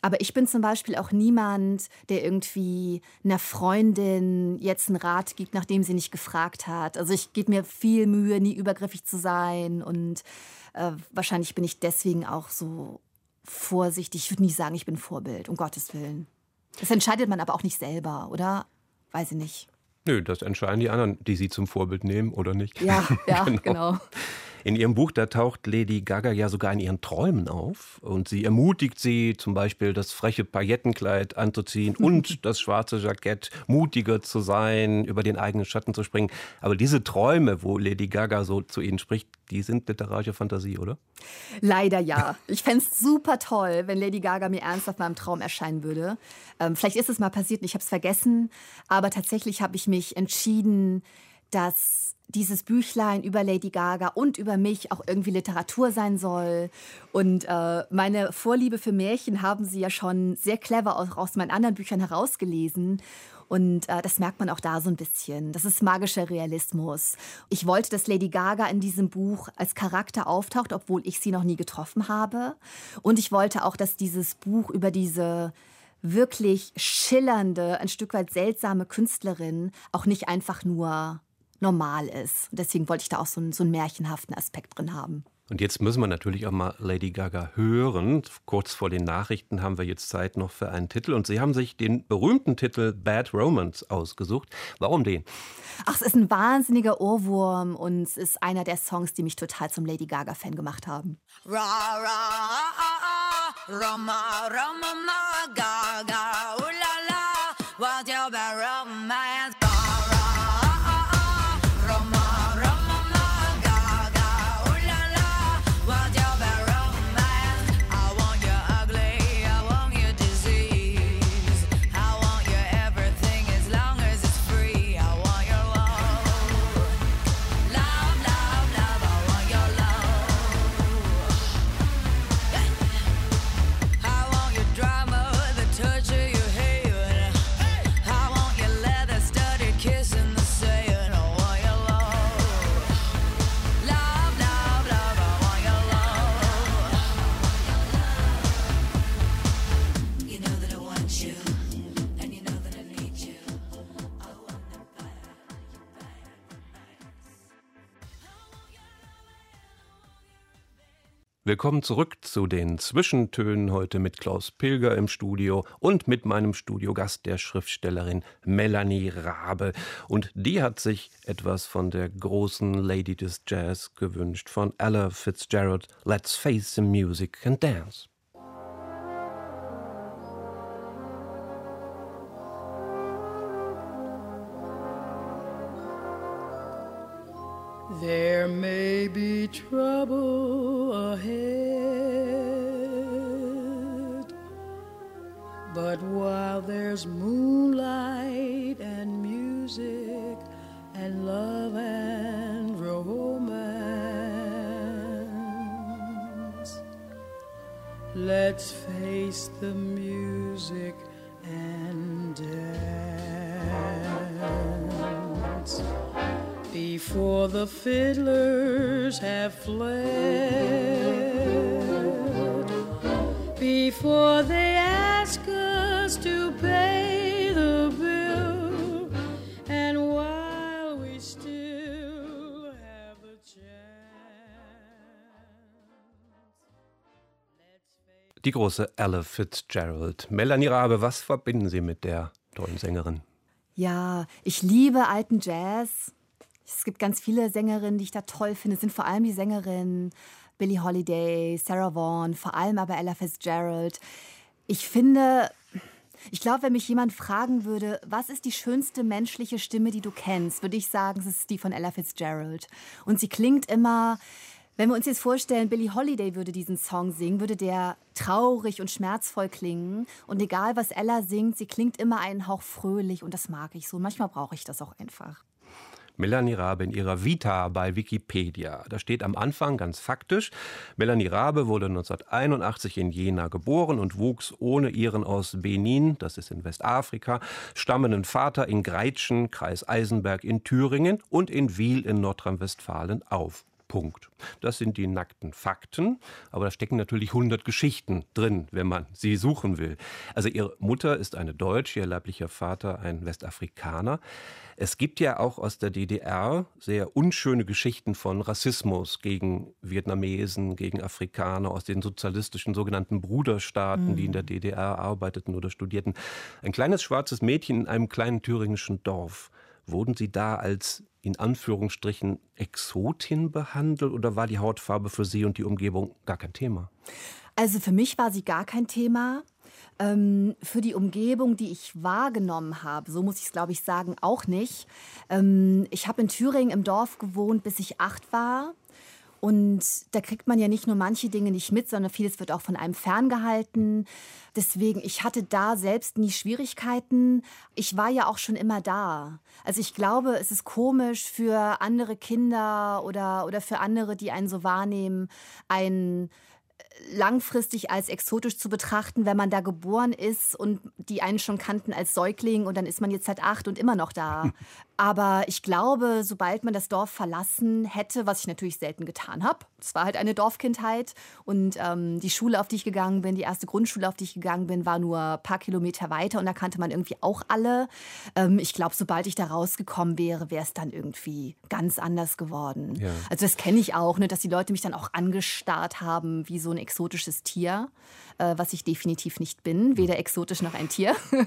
Aber ich bin zum Beispiel auch niemand, der irgendwie einer Freundin jetzt einen Rat gibt, nachdem sie nicht gefragt hat. Also ich gebe mir viel Mühe, nie übergriffig zu sein. Und äh, wahrscheinlich bin ich deswegen auch so vorsichtig. Ich würde nie sagen, ich bin Vorbild, um Gottes Willen. Das entscheidet man aber auch nicht selber, oder? Weiß ich nicht. Nö, das entscheiden die anderen, die sie zum Vorbild nehmen oder nicht. Ja, ja, genau. genau. In ihrem Buch, da taucht Lady Gaga ja sogar in ihren Träumen auf. Und sie ermutigt sie, zum Beispiel das freche Paillettenkleid anzuziehen und das schwarze Jackett, mutiger zu sein, über den eigenen Schatten zu springen. Aber diese Träume, wo Lady Gaga so zu ihnen spricht, die sind literarische Fantasie, oder? Leider ja. Ich fände es super toll, wenn Lady Gaga mir ernsthaft mal im Traum erscheinen würde. Ähm, vielleicht ist es mal passiert und ich habe es vergessen. Aber tatsächlich habe ich mich entschieden, dass dieses Büchlein über Lady Gaga und über mich auch irgendwie Literatur sein soll. Und äh, meine Vorliebe für Märchen haben sie ja schon sehr clever auch aus meinen anderen Büchern herausgelesen. Und äh, das merkt man auch da so ein bisschen. Das ist magischer Realismus. Ich wollte, dass Lady Gaga in diesem Buch als Charakter auftaucht, obwohl ich sie noch nie getroffen habe. Und ich wollte auch, dass dieses Buch über diese wirklich schillernde, ein Stück weit seltsame Künstlerin auch nicht einfach nur normal ist. Und deswegen wollte ich da auch so einen, so einen märchenhaften Aspekt drin haben. Und jetzt müssen wir natürlich auch mal Lady Gaga hören. Kurz vor den Nachrichten haben wir jetzt Zeit noch für einen Titel. Und Sie haben sich den berühmten Titel Bad Romance ausgesucht. Warum den? Ach, es ist ein wahnsinniger Ohrwurm und es ist einer der Songs, die mich total zum Lady Gaga-Fan gemacht haben. Ra, ra, ah, ah, Rama, Rama, Gaga, Willkommen zurück zu den Zwischentönen heute mit Klaus Pilger im Studio und mit meinem Studiogast, der Schriftstellerin Melanie Rabe. Und die hat sich etwas von der großen Lady des Jazz gewünscht, von Ella Fitzgerald. Let's face the music and dance. There may be trouble ahead, but while there's moonlight and music and love and romance, let's face the music and dance before the fiddlers have fled, before they ask us to pay the bill, and while we still have a chance. Die große Ella Fitzgerald. Melanie Rabe, was verbinden Sie mit der tollen Sängerin? Ja, ich liebe alten Jazz. Es gibt ganz viele Sängerinnen, die ich da toll finde. Es sind vor allem die Sängerinnen Billie Holiday, Sarah Vaughan, vor allem aber Ella Fitzgerald. Ich finde, ich glaube, wenn mich jemand fragen würde, was ist die schönste menschliche Stimme, die du kennst, würde ich sagen, es ist die von Ella Fitzgerald. Und sie klingt immer, wenn wir uns jetzt vorstellen, Billie Holiday würde diesen Song singen, würde der traurig und schmerzvoll klingen. Und egal, was Ella singt, sie klingt immer einen Hauch fröhlich und das mag ich so. Manchmal brauche ich das auch einfach. Melanie Rabe in ihrer Vita bei Wikipedia. Da steht am Anfang ganz faktisch, Melanie Rabe wurde 1981 in Jena geboren und wuchs ohne ihren aus Benin, das ist in Westafrika, stammenden Vater in Greitschen, Kreis Eisenberg in Thüringen und in Wiel in Nordrhein-Westfalen auf. Punkt. Das sind die nackten Fakten, aber da stecken natürlich 100 Geschichten drin, wenn man sie suchen will. Also ihre Mutter ist eine Deutsche, ihr leiblicher Vater ein Westafrikaner. Es gibt ja auch aus der DDR sehr unschöne Geschichten von Rassismus gegen Vietnamesen, gegen Afrikaner aus den sozialistischen sogenannten Bruderstaaten, mhm. die in der DDR arbeiteten oder studierten. Ein kleines schwarzes Mädchen in einem kleinen thüringischen Dorf. Wurden Sie da als in Anführungsstrichen Exotin behandelt oder war die Hautfarbe für Sie und die Umgebung gar kein Thema? Also für mich war sie gar kein Thema. Ähm, für die Umgebung, die ich wahrgenommen habe, so muss ich es, glaube ich, sagen, auch nicht. Ähm, ich habe in Thüringen im Dorf gewohnt, bis ich acht war. Und da kriegt man ja nicht nur manche Dinge nicht mit, sondern vieles wird auch von einem ferngehalten. Deswegen, ich hatte da selbst nie Schwierigkeiten. Ich war ja auch schon immer da. Also ich glaube, es ist komisch für andere Kinder oder, oder für andere, die einen so wahrnehmen, ein langfristig als exotisch zu betrachten, wenn man da geboren ist und die einen schon kannten als Säugling und dann ist man jetzt halt acht und immer noch da. Aber ich glaube, sobald man das Dorf verlassen hätte, was ich natürlich selten getan habe, es war halt eine Dorfkindheit und ähm, die Schule, auf die ich gegangen bin, die erste Grundschule, auf die ich gegangen bin, war nur ein paar Kilometer weiter und da kannte man irgendwie auch alle. Ähm, ich glaube, sobald ich da rausgekommen wäre, wäre es dann irgendwie ganz anders geworden. Ja. Also das kenne ich auch, ne, dass die Leute mich dann auch angestarrt haben wie so ein exotisches Tier, äh, was ich definitiv nicht bin, weder exotisch noch ein Tier.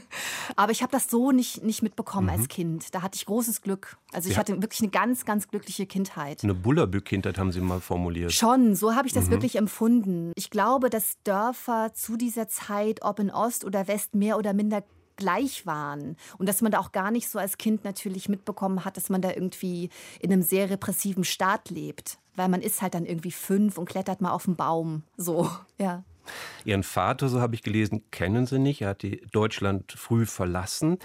Aber ich habe das so nicht, nicht mitbekommen als Kind. Da hatte ich großes Glück. Also ich Ja. hatte wirklich eine ganz, ganz glückliche Kindheit. Eine Bullerbü-Kindheit haben Sie mal formuliert. Schon, so habe ich das wirklich empfunden. Ich glaube, dass Dörfer zu dieser Zeit, ob in Ost oder West, mehr oder minder gleich waren. Und dass man da auch gar nicht so als Kind natürlich mitbekommen hat, dass man da irgendwie in einem sehr repressiven Staat lebt. Weil man ist halt dann irgendwie fünf und klettert mal auf den Baum. So, ja. Ihren Vater, so habe ich gelesen, kennen Sie nicht. Er hat Deutschland früh verlassen.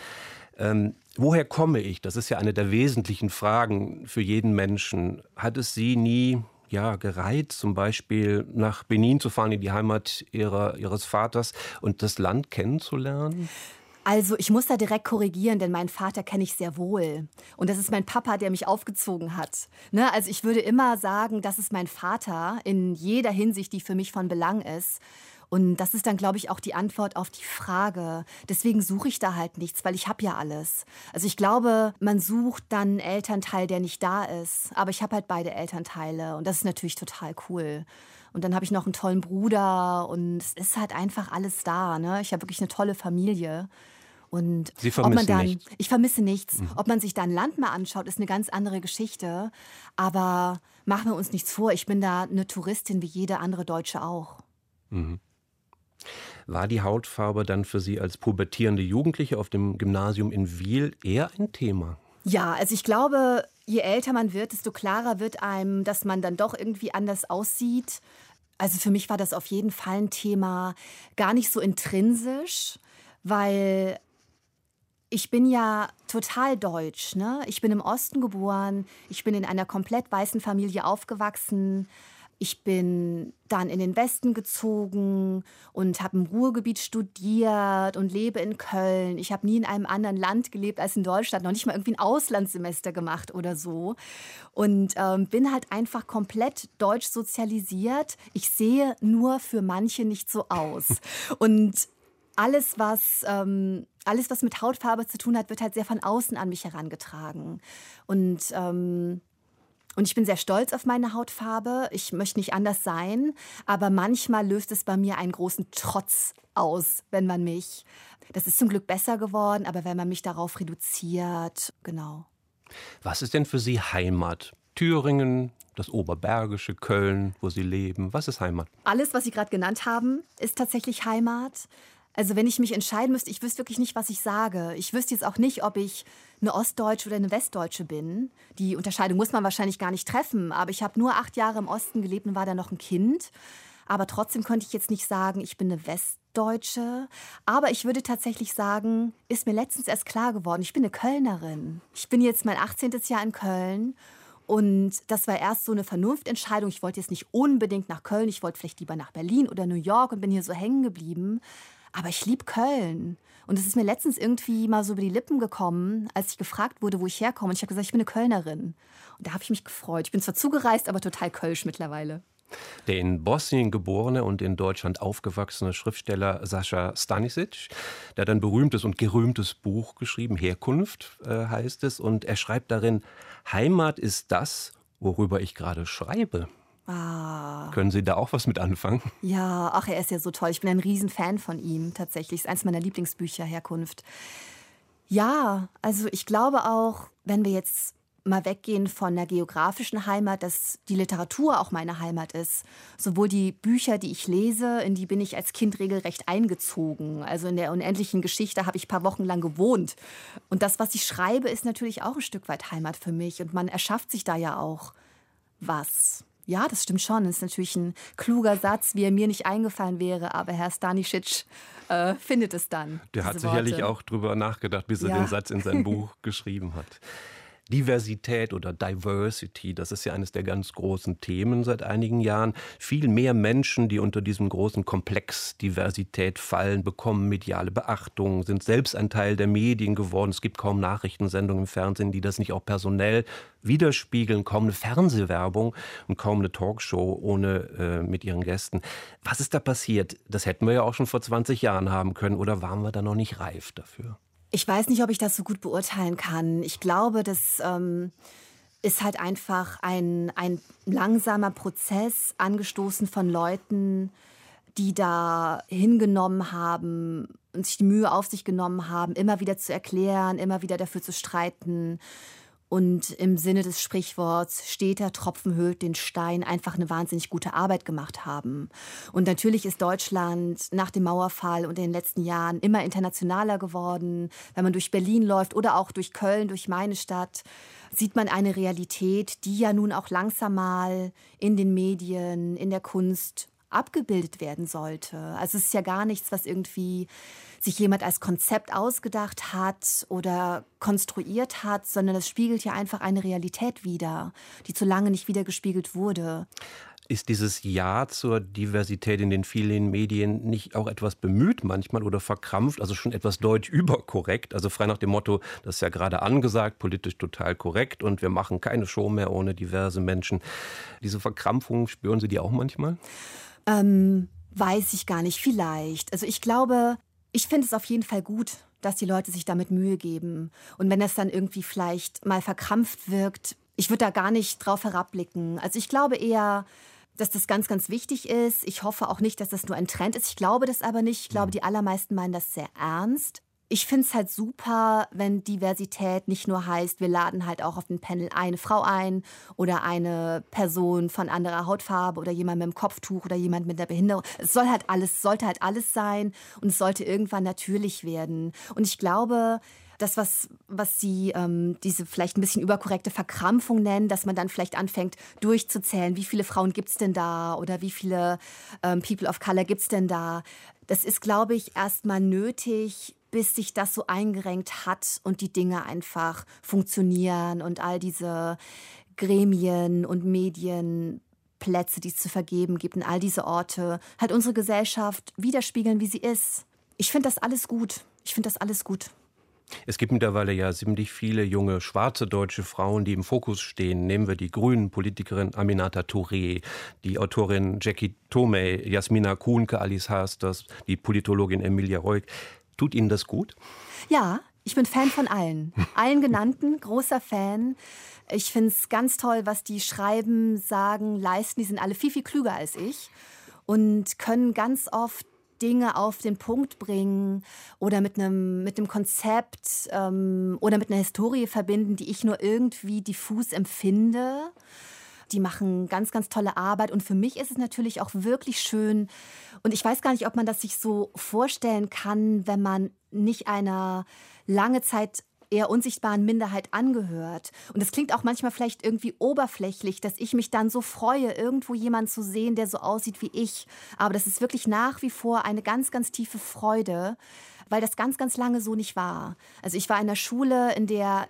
Ähm, woher komme ich? Das ist ja eine der wesentlichen Fragen für jeden Menschen. Hat es Sie nie ja, gereizt, zum Beispiel nach Benin zu fahren, in die Heimat ihrer, Ihres Vaters und das Land kennenzulernen? Also ich muss da direkt korrigieren, denn meinen Vater kenne ich sehr wohl. Und das ist mein Papa, der mich aufgezogen hat. Ne? Also ich würde immer sagen, das ist mein Vater in jeder Hinsicht, die für mich von Belang ist. Und das ist dann, glaube ich, auch die Antwort auf die Frage. Deswegen suche ich da halt nichts, weil ich habe ja alles. Also ich glaube, man sucht dann einen Elternteil, der nicht da ist. Aber ich habe halt beide Elternteile und das ist natürlich total cool. Und dann habe ich noch einen tollen Bruder und es ist halt einfach alles da. Ne? Ich habe wirklich eine tolle Familie. Und Sie ob man vermissen dann, nichts? ich vermisse nichts. Ob man sich da ein Land mal anschaut, ist eine ganz andere Geschichte. Aber machen wir uns nichts vor, ich bin da eine Touristin wie jede andere Deutsche auch. War die Hautfarbe dann für Sie als pubertierende Jugendliche auf dem Gymnasium in Wiel eher ein Thema? Ja, also ich glaube, je älter man wird, desto klarer wird einem, dass man dann doch irgendwie anders aussieht. Also für mich war das auf jeden Fall ein Thema, gar nicht so intrinsisch, weil ich bin ja total deutsch. Ne? Ich bin im Osten geboren, ich bin in einer komplett weißen Familie aufgewachsen. Ich bin dann in den Westen gezogen und habe im Ruhrgebiet studiert und lebe in Köln. Ich habe nie in einem anderen Land gelebt als in Deutschland, noch nicht mal irgendwie ein Auslandssemester gemacht oder so. Und ähm, bin halt einfach komplett deutsch sozialisiert. Ich sehe nur für manche nicht so aus. Und alles, was, ähm, alles, was mit Hautfarbe zu tun hat, wird halt sehr von außen an mich herangetragen. Und, ähm, und ich bin sehr stolz auf meine Hautfarbe. Ich möchte nicht anders sein. Aber manchmal löst es bei mir einen großen Trotz aus, wenn man mich. Das ist zum Glück besser geworden, aber wenn man mich darauf reduziert, genau. Was ist denn für Sie Heimat? Thüringen, das Oberbergische, Köln, wo Sie leben. Was ist Heimat? Alles, was Sie gerade genannt haben, ist tatsächlich Heimat. Also wenn ich mich entscheiden müsste, ich wüsste wirklich nicht, was ich sage. Ich wüsste jetzt auch nicht, ob ich eine Ostdeutsche oder eine Westdeutsche bin. Die Unterscheidung muss man wahrscheinlich gar nicht treffen. Aber ich habe nur acht Jahre im Osten gelebt und war da noch ein Kind. Aber trotzdem könnte ich jetzt nicht sagen, ich bin eine Westdeutsche. Aber ich würde tatsächlich sagen, ist mir letztens erst klar geworden, ich bin eine Kölnerin. Ich bin jetzt mein 18. Jahr in Köln. Und das war erst so eine Vernunftentscheidung. Ich wollte jetzt nicht unbedingt nach Köln, ich wollte vielleicht lieber nach Berlin oder New York und bin hier so hängen geblieben. Aber ich liebe Köln. Und es ist mir letztens irgendwie mal so über die Lippen gekommen, als ich gefragt wurde, wo ich herkomme. Und ich habe gesagt, ich bin eine Kölnerin. Und da habe ich mich gefreut. Ich bin zwar zugereist, aber total kölsch mittlerweile. Der in Bosnien geborene und in Deutschland aufgewachsene Schriftsteller Sascha Stanisic, der hat ein berühmtes und gerühmtes Buch geschrieben, Herkunft äh, heißt es, und er schreibt darin, Heimat ist das, worüber ich gerade schreibe. Ah, Können Sie da auch was mit anfangen? ja, ach, er ist ja so toll. Ich bin ein Riesenfan von ihm tatsächlich. Ist eins meiner Lieblingsbücher, Herkunft. Ja, also ich glaube auch, wenn wir jetzt mal weggehen von der geografischen Heimat, dass die Literatur auch meine Heimat ist. Sowohl die Bücher, die ich lese, in die bin ich als Kind regelrecht eingezogen. Also in der unendlichen Geschichte habe ich ein paar Wochen lang gewohnt. Und das, was ich schreibe, ist natürlich auch ein Stück weit Heimat für mich. Und man erschafft sich da ja auch was. Ja, das stimmt schon. Das ist natürlich ein kluger Satz, wie er mir nicht eingefallen wäre, aber Herr Stanisic äh, findet es dann. Der hat sicherlich Worte. auch drüber nachgedacht, bis er Ja. den Satz in sein Buch geschrieben hat. Diversität oder Diversity, das ist ja eines der ganz großen Themen seit einigen Jahren. Viel mehr Menschen, die unter diesem großen Komplex Diversität fallen, bekommen mediale Beachtung, sind selbst ein Teil der Medien geworden. Es gibt kaum Nachrichtensendungen im Fernsehen, die das nicht auch personell widerspiegeln, kaum eine Fernsehwerbung und kaum eine Talkshow ohne äh, mit ihren Gästen. Was ist da passiert? Das hätten wir ja auch schon vor 20 Jahren haben können oder waren wir da noch nicht reif dafür? Ich weiß nicht, ob ich das so gut beurteilen kann. Ich glaube, das ähm, ist halt einfach ein, ein langsamer Prozess, angestoßen von Leuten, die da hingenommen haben und sich die Mühe auf sich genommen haben, immer wieder zu erklären, immer wieder dafür zu streiten und im Sinne des Sprichworts steter Tropfen höhlt den Stein einfach eine wahnsinnig gute Arbeit gemacht haben. Und natürlich ist Deutschland nach dem Mauerfall und in den letzten Jahren immer internationaler geworden. Wenn man durch Berlin läuft oder auch durch Köln, durch meine Stadt, sieht man eine Realität, die ja nun auch langsam mal in den Medien, in der Kunst abgebildet werden sollte. Also es ist ja gar nichts, was irgendwie sich jemand als Konzept ausgedacht hat oder konstruiert hat, sondern es spiegelt ja einfach eine Realität wider, die zu lange nicht wiedergespiegelt wurde. Ist dieses Ja zur Diversität in den vielen Medien nicht auch etwas bemüht manchmal oder verkrampft, also schon etwas deutsch überkorrekt? Also frei nach dem Motto, das ist ja gerade angesagt, politisch total korrekt und wir machen keine Show mehr ohne diverse Menschen. Diese Verkrampfung spüren Sie die auch manchmal? Ähm, weiß ich gar nicht, vielleicht. Also ich glaube, ich finde es auf jeden Fall gut, dass die Leute sich damit Mühe geben. Und wenn das dann irgendwie vielleicht mal verkrampft wirkt, ich würde da gar nicht drauf herabblicken. Also ich glaube eher, dass das ganz, ganz wichtig ist. Ich hoffe auch nicht, dass das nur ein Trend ist. Ich glaube das aber nicht. Ich glaube, die allermeisten meinen das sehr ernst. Ich finde es halt super, wenn Diversität nicht nur heißt, wir laden halt auch auf den Panel eine Frau ein oder eine Person von anderer Hautfarbe oder jemand mit dem Kopftuch oder jemand mit einer Behinderung. Es soll halt alles, sollte halt alles sein und es sollte irgendwann natürlich werden. Und ich glaube, das, was, was Sie ähm, diese vielleicht ein bisschen überkorrekte Verkrampfung nennen, dass man dann vielleicht anfängt durchzuzählen, wie viele Frauen gibt es denn da oder wie viele ähm, People of Color gibt es denn da. Das ist, glaube ich, erstmal nötig, bis sich das so eingerenkt hat und die Dinge einfach funktionieren und all diese Gremien und Medienplätze, die es zu vergeben gibt und all diese Orte, halt unsere Gesellschaft widerspiegeln, wie sie ist. Ich finde das alles gut. Ich finde das alles gut. Es gibt mittlerweile ja ziemlich viele junge schwarze deutsche Frauen, die im Fokus stehen. Nehmen wir die grünen Politikerin Aminata Touré, die Autorin Jackie Tomei, Jasmina Kuhnke, Alice Hasters, die Politologin Emilia Reuk. Tut Ihnen das gut? Ja, ich bin Fan von allen. Allen genannten, großer Fan. Ich finde es ganz toll, was die schreiben, sagen, leisten. Die sind alle viel, viel klüger als ich und können ganz oft Dinge auf den Punkt bringen oder mit einem, mit einem Konzept ähm, oder mit einer Historie verbinden, die ich nur irgendwie diffus empfinde. Die machen ganz, ganz tolle Arbeit. Und für mich ist es natürlich auch wirklich schön. Und ich weiß gar nicht, ob man das sich so vorstellen kann, wenn man nicht einer lange Zeit eher unsichtbaren Minderheit angehört. Und es klingt auch manchmal vielleicht irgendwie oberflächlich, dass ich mich dann so freue, irgendwo jemanden zu sehen, der so aussieht wie ich. Aber das ist wirklich nach wie vor eine ganz, ganz tiefe Freude, weil das ganz, ganz lange so nicht war. Also ich war in einer Schule, in der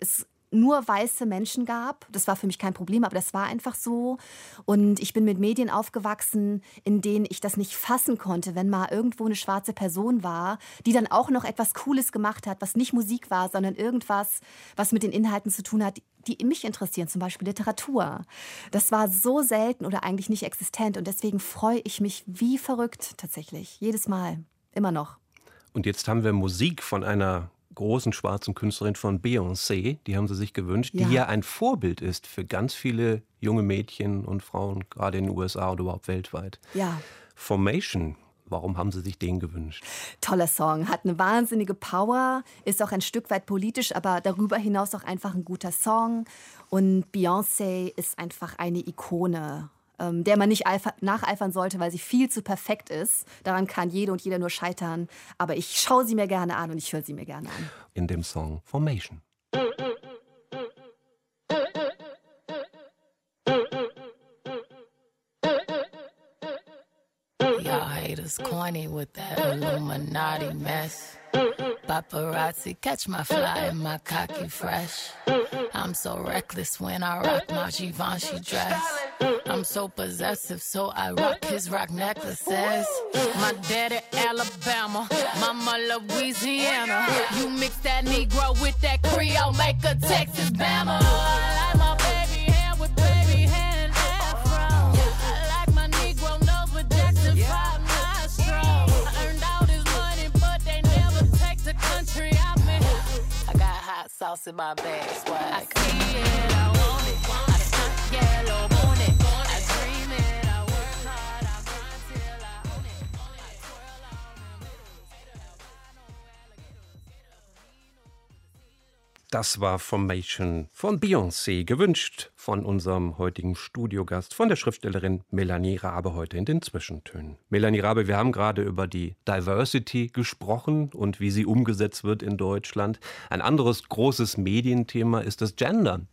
es nur weiße Menschen gab. Das war für mich kein Problem, aber das war einfach so. Und ich bin mit Medien aufgewachsen, in denen ich das nicht fassen konnte, wenn mal irgendwo eine schwarze Person war, die dann auch noch etwas Cooles gemacht hat, was nicht Musik war, sondern irgendwas, was mit den Inhalten zu tun hat, die mich interessieren, zum Beispiel Literatur. Das war so selten oder eigentlich nicht existent. Und deswegen freue ich mich wie verrückt tatsächlich. Jedes Mal. Immer noch. Und jetzt haben wir Musik von einer großen schwarzen Künstlerin von Beyoncé, die haben sie sich gewünscht, Ja. die ja ein Vorbild ist für ganz viele junge Mädchen und Frauen, gerade in den USA oder überhaupt weltweit. Ja. Formation, warum haben sie sich den gewünscht? Toller Song, hat eine wahnsinnige Power, ist auch ein Stück weit politisch, aber darüber hinaus auch einfach ein guter Song. Und Beyoncé ist einfach eine Ikone, ähm, der man nicht eifer- nacheifern sollte, weil sie viel zu perfekt ist. Daran kann jede und jeder nur scheitern. Aber ich schaue sie mir gerne an und ich höre sie mir gerne an. In dem Song Formation. Y'all haters corny with that Illuminati mess. paparazzi. Catch my fly and my cocky fresh. I'm so reckless when I rock my Givenchy dress. I'm so possessive, so I rock his rock necklaces. My daddy Alabama, mama Louisiana. You mix that Negro with that Creole, make a Texas Bama. I like my baby hair with baby afro. I like my Negro Jackson 5 nostrils. I earned all this money, but they never take the country out me. I got hot sauce in my bag, swag. I see it, I want it. I yellow Das war Formation von Beyoncé, gewünscht von unserem heutigen Studiogast, von der Schriftstellerin Melanie Rabe heute in den Zwischentönen. Melanie Rabe, wir haben gerade über die Diversity gesprochen und wie sie umgesetzt wird in Deutschland. Ein anderes großes Medienthema ist das Gendern.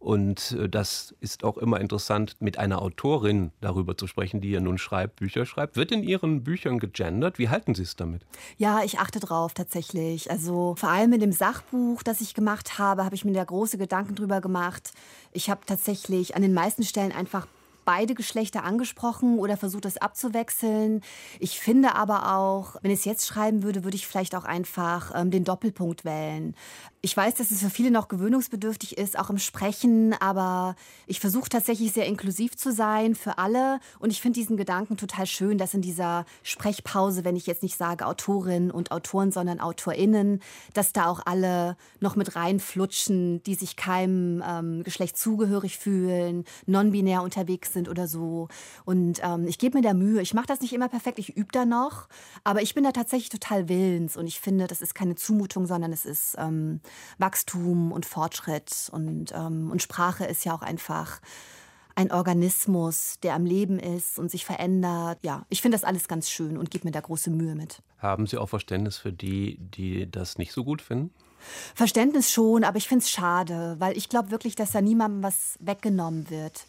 Und äh, das ist auch immer interessant, mit einer Autorin darüber zu sprechen, die ja nun schreibt, Bücher schreibt. Wird in Ihren Büchern gegendert? Wie halten Sie es damit? Ja, ich achte drauf tatsächlich. Also vor allem in dem Sachbuch, das ich gemacht habe, habe ich mir da große Gedanken drüber gemacht. Ich habe tatsächlich an den meisten Stellen einfach beide Geschlechter angesprochen oder versucht, das abzuwechseln. Ich finde aber auch, wenn ich es jetzt schreiben würde, würde ich vielleicht auch einfach ähm, den Doppelpunkt wählen. Ich weiß, dass es für viele noch gewöhnungsbedürftig ist, auch im Sprechen, aber ich versuche tatsächlich sehr inklusiv zu sein für alle. Und ich finde diesen Gedanken total schön, dass in dieser Sprechpause, wenn ich jetzt nicht sage Autorin und Autoren, sondern AutorInnen, dass da auch alle noch mit reinflutschen, die sich keinem ähm, Geschlecht zugehörig fühlen, non-binär unterwegs sind oder so. Und ähm, ich gebe mir da Mühe. Ich mache das nicht immer perfekt, ich übe da noch, aber ich bin da tatsächlich total willens und ich finde, das ist keine Zumutung, sondern es ist ähm, Wachstum und Fortschritt und, ähm, und Sprache ist ja auch einfach ein Organismus, der am Leben ist und sich verändert. Ja, ich finde das alles ganz schön und gebe mir da große Mühe mit. Haben Sie auch Verständnis für die, die das nicht so gut finden? Verständnis schon, aber ich finde es schade, weil ich glaube wirklich, dass da niemandem was weggenommen wird,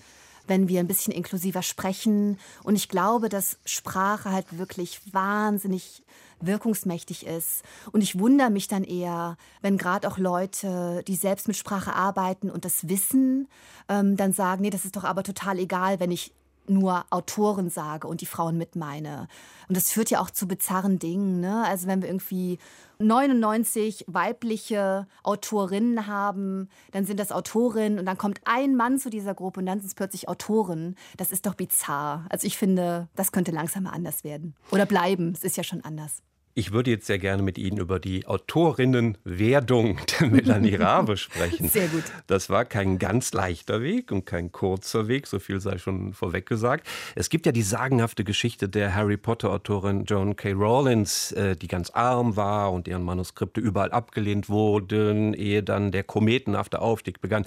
wenn wir ein bisschen inklusiver sprechen. Und ich glaube, dass Sprache halt wirklich wahnsinnig wirkungsmächtig ist. Und ich wundere mich dann eher, wenn gerade auch Leute, die selbst mit Sprache arbeiten und das wissen, ähm, dann sagen, nee, das ist doch aber total egal, wenn ich nur Autoren sage und die Frauen mit meine. Und das führt ja auch zu bizarren Dingen. Ne? Also wenn wir irgendwie 99 weibliche Autorinnen haben, dann sind das Autorinnen und dann kommt ein Mann zu dieser Gruppe und dann sind es plötzlich Autoren. Das ist doch bizarr. Also ich finde, das könnte langsam mal anders werden. Oder bleiben. Es ist ja schon anders. Ich würde jetzt sehr gerne mit Ihnen über die Autorinnenwerdung der Melanie Rabe sprechen. Sehr gut. Das war kein ganz leichter Weg und kein kurzer Weg, so viel sei schon vorweg gesagt. Es gibt ja die sagenhafte Geschichte der Harry Potter-Autorin Joan K. Rowlands, äh, die ganz arm war und deren Manuskripte überall abgelehnt wurden, ehe dann der kometenhafte Aufstieg begann.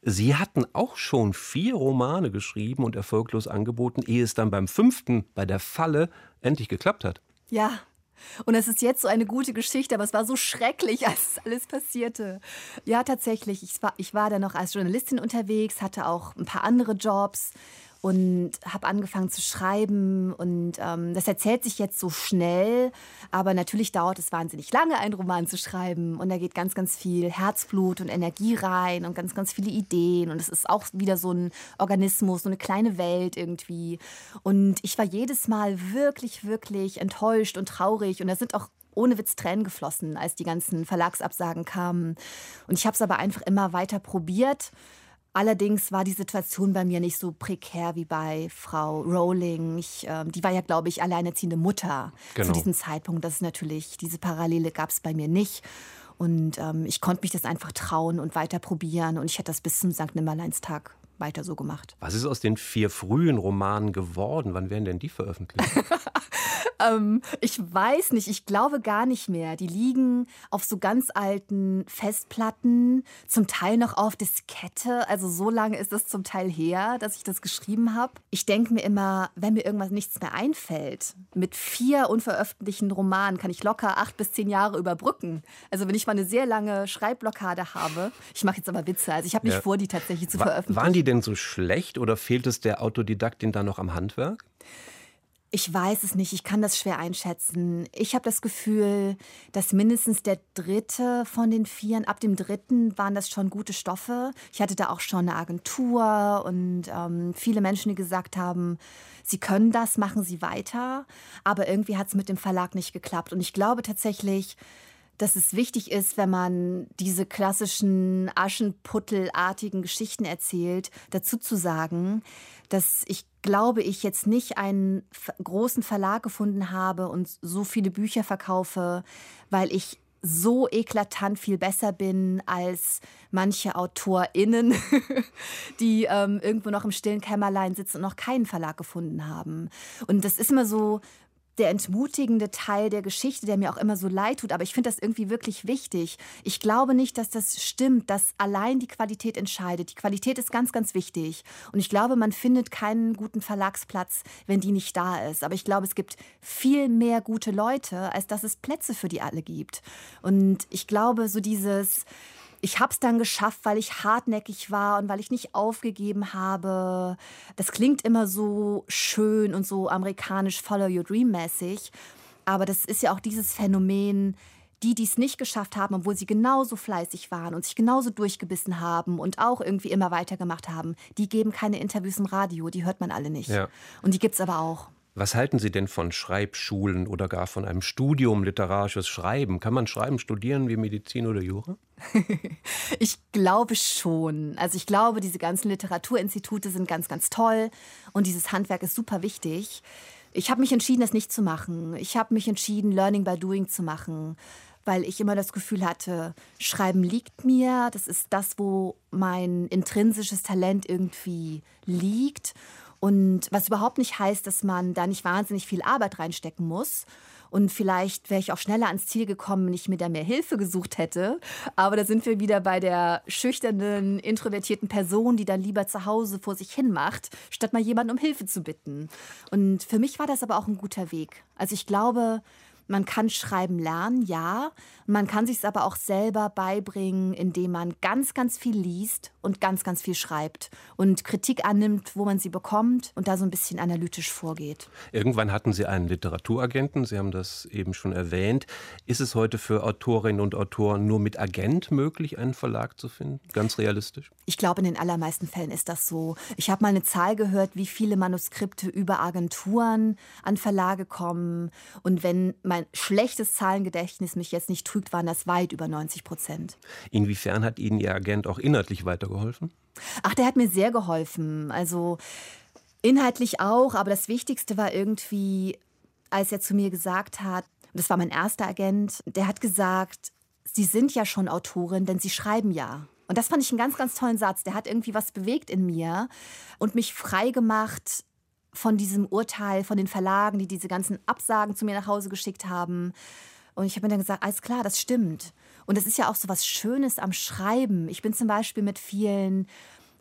Sie hatten auch schon vier Romane geschrieben und erfolglos angeboten, ehe es dann beim fünften, bei der Falle, endlich geklappt hat. Ja. Und es ist jetzt so eine gute Geschichte, aber es war so schrecklich, als alles passierte. Ja, tatsächlich. Ich war, ich war da noch als Journalistin unterwegs, hatte auch ein paar andere Jobs und habe angefangen zu schreiben. Und ähm, das erzählt sich jetzt so schnell, aber natürlich dauert es wahnsinnig lange, einen Roman zu schreiben. Und da geht ganz, ganz viel Herzblut und Energie rein und ganz, ganz viele Ideen. Und es ist auch wieder so ein Organismus, so eine kleine Welt irgendwie. Und ich war jedes Mal wirklich, wirklich enttäuscht und traurig. Und da sind auch ohne Witz Tränen geflossen, als die ganzen Verlagsabsagen kamen. Und ich habe es aber einfach immer weiter probiert. Allerdings war die Situation bei mir nicht so prekär wie bei Frau Rowling. Ich, ähm, die war ja, glaube ich, alleinerziehende Mutter Genau. zu diesem Zeitpunkt. Das ist natürlich, diese Parallele gab es bei mir nicht. Und ähm, ich konnte mich das einfach trauen und weiter probieren. Und ich hätte das bis zum St. Nimmerleinstag weiter so gemacht. Was ist aus den vier frühen Romanen geworden? Wann werden denn die veröffentlicht? Ähm, ich weiß nicht, ich glaube gar nicht mehr. Die liegen auf so ganz alten Festplatten, zum Teil noch auf Diskette. Also so lange ist es zum Teil her, dass ich das geschrieben habe. Ich denke mir immer, wenn mir irgendwas nichts mehr einfällt, mit vier unveröffentlichten Romanen kann ich locker acht bis zehn Jahre überbrücken. Also wenn ich mal eine sehr lange Schreibblockade habe, ich mache jetzt aber Witze, also ich habe nicht Ja. vor, die tatsächlich zu Wa- veröffentlichen. Waren die denn so schlecht oder fehlt es der Autodidaktin da noch am Handwerk? Ich weiß es nicht, ich kann das schwer einschätzen. Ich habe das Gefühl, dass mindestens der dritte von den vieren, ab dem dritten waren das schon gute Stoffe. Ich hatte da auch schon eine Agentur und ähm, viele Menschen, die gesagt haben, sie können das, machen sie weiter. Aber irgendwie hat es mit dem Verlag nicht geklappt. Und ich glaube tatsächlich, dass es wichtig ist, wenn man diese klassischen Aschenputtelartigen Geschichten erzählt, dazu zu sagen, dass ich glaube, ich jetzt nicht einen großen Verlag gefunden habe und so viele Bücher verkaufe, weil ich so eklatant viel besser bin als manche AutorInnen, die ähm, irgendwo noch im stillen Kämmerlein sitzen und noch keinen Verlag gefunden haben. Und das ist immer so, der entmutigende Teil der Geschichte, der mir auch immer so leid tut. Aber ich finde das irgendwie wirklich wichtig. Ich glaube nicht, dass das stimmt, dass allein die Qualität entscheidet. Die Qualität ist ganz, ganz wichtig. Und ich glaube, man findet keinen guten Verlagsplatz, wenn die nicht da ist. Aber ich glaube, es gibt viel mehr gute Leute, als dass es Plätze für die alle gibt. Und ich glaube, so dieses ich habe es dann geschafft, weil ich hartnäckig war und weil ich nicht aufgegeben habe. Das klingt immer so schön und so amerikanisch Follow Your Dream mäßig. Aber das ist ja auch dieses Phänomen, die, die es nicht geschafft haben, obwohl sie genauso fleißig waren und sich genauso durchgebissen haben und auch irgendwie immer weitergemacht haben, die geben keine Interviews im Radio, die hört man alle nicht. Ja. Und die gibt es aber auch. Was halten Sie denn von Schreibschulen oder gar von einem Studium literarisches Schreiben? Kann man Schreiben studieren wie Medizin oder Jura? ich glaube schon. Also ich glaube, diese ganzen Literaturinstitute sind ganz, ganz toll und dieses Handwerk ist super wichtig. Ich habe mich entschieden, das nicht zu machen. Ich habe mich entschieden, Learning by Doing zu machen, weil ich immer das Gefühl hatte, Schreiben liegt mir. Das ist das, wo mein intrinsisches Talent irgendwie liegt. Und was überhaupt nicht heißt, dass man da nicht wahnsinnig viel Arbeit reinstecken muss. Und vielleicht wäre ich auch schneller ans Ziel gekommen, wenn ich mir da mehr Hilfe gesucht hätte. Aber da sind wir wieder bei der schüchternen, introvertierten Person, die dann lieber zu Hause vor sich hin macht, statt mal jemanden um Hilfe zu bitten. Und für mich war das aber auch ein guter Weg. Also ich glaube, man kann schreiben lernen, ja. Man kann sich es aber auch selber beibringen, indem man ganz, ganz viel liest und ganz, ganz viel schreibt und Kritik annimmt, wo man sie bekommt und da so ein bisschen analytisch vorgeht. Irgendwann hatten Sie einen Literaturagenten, Sie haben das eben schon erwähnt. Ist es heute für Autorinnen und Autoren nur mit Agent möglich, einen Verlag zu finden? Ganz realistisch? Ich glaube, in den allermeisten Fällen ist das so. Ich habe mal eine Zahl gehört, wie viele Manuskripte über Agenturen an Verlage kommen. Und wenn mein schlechtes Zahlengedächtnis mich jetzt nicht trügt, waren das weit über 90 Prozent. Inwiefern hat Ihnen Ihr Agent auch inhaltlich weitergeholfen? Ach, der hat mir sehr geholfen. Also inhaltlich auch, aber das Wichtigste war irgendwie, als er zu mir gesagt hat, das war mein erster Agent, der hat gesagt, Sie sind ja schon Autorin, denn Sie schreiben ja. Und das fand ich einen ganz, ganz tollen Satz. Der hat irgendwie was bewegt in mir und mich frei gemacht von diesem Urteil von den Verlagen, die diese ganzen Absagen zu mir nach Hause geschickt haben. Und ich habe mir dann gesagt, alles klar, das stimmt. Und es ist ja auch so was Schönes am Schreiben. Ich bin zum Beispiel mit vielen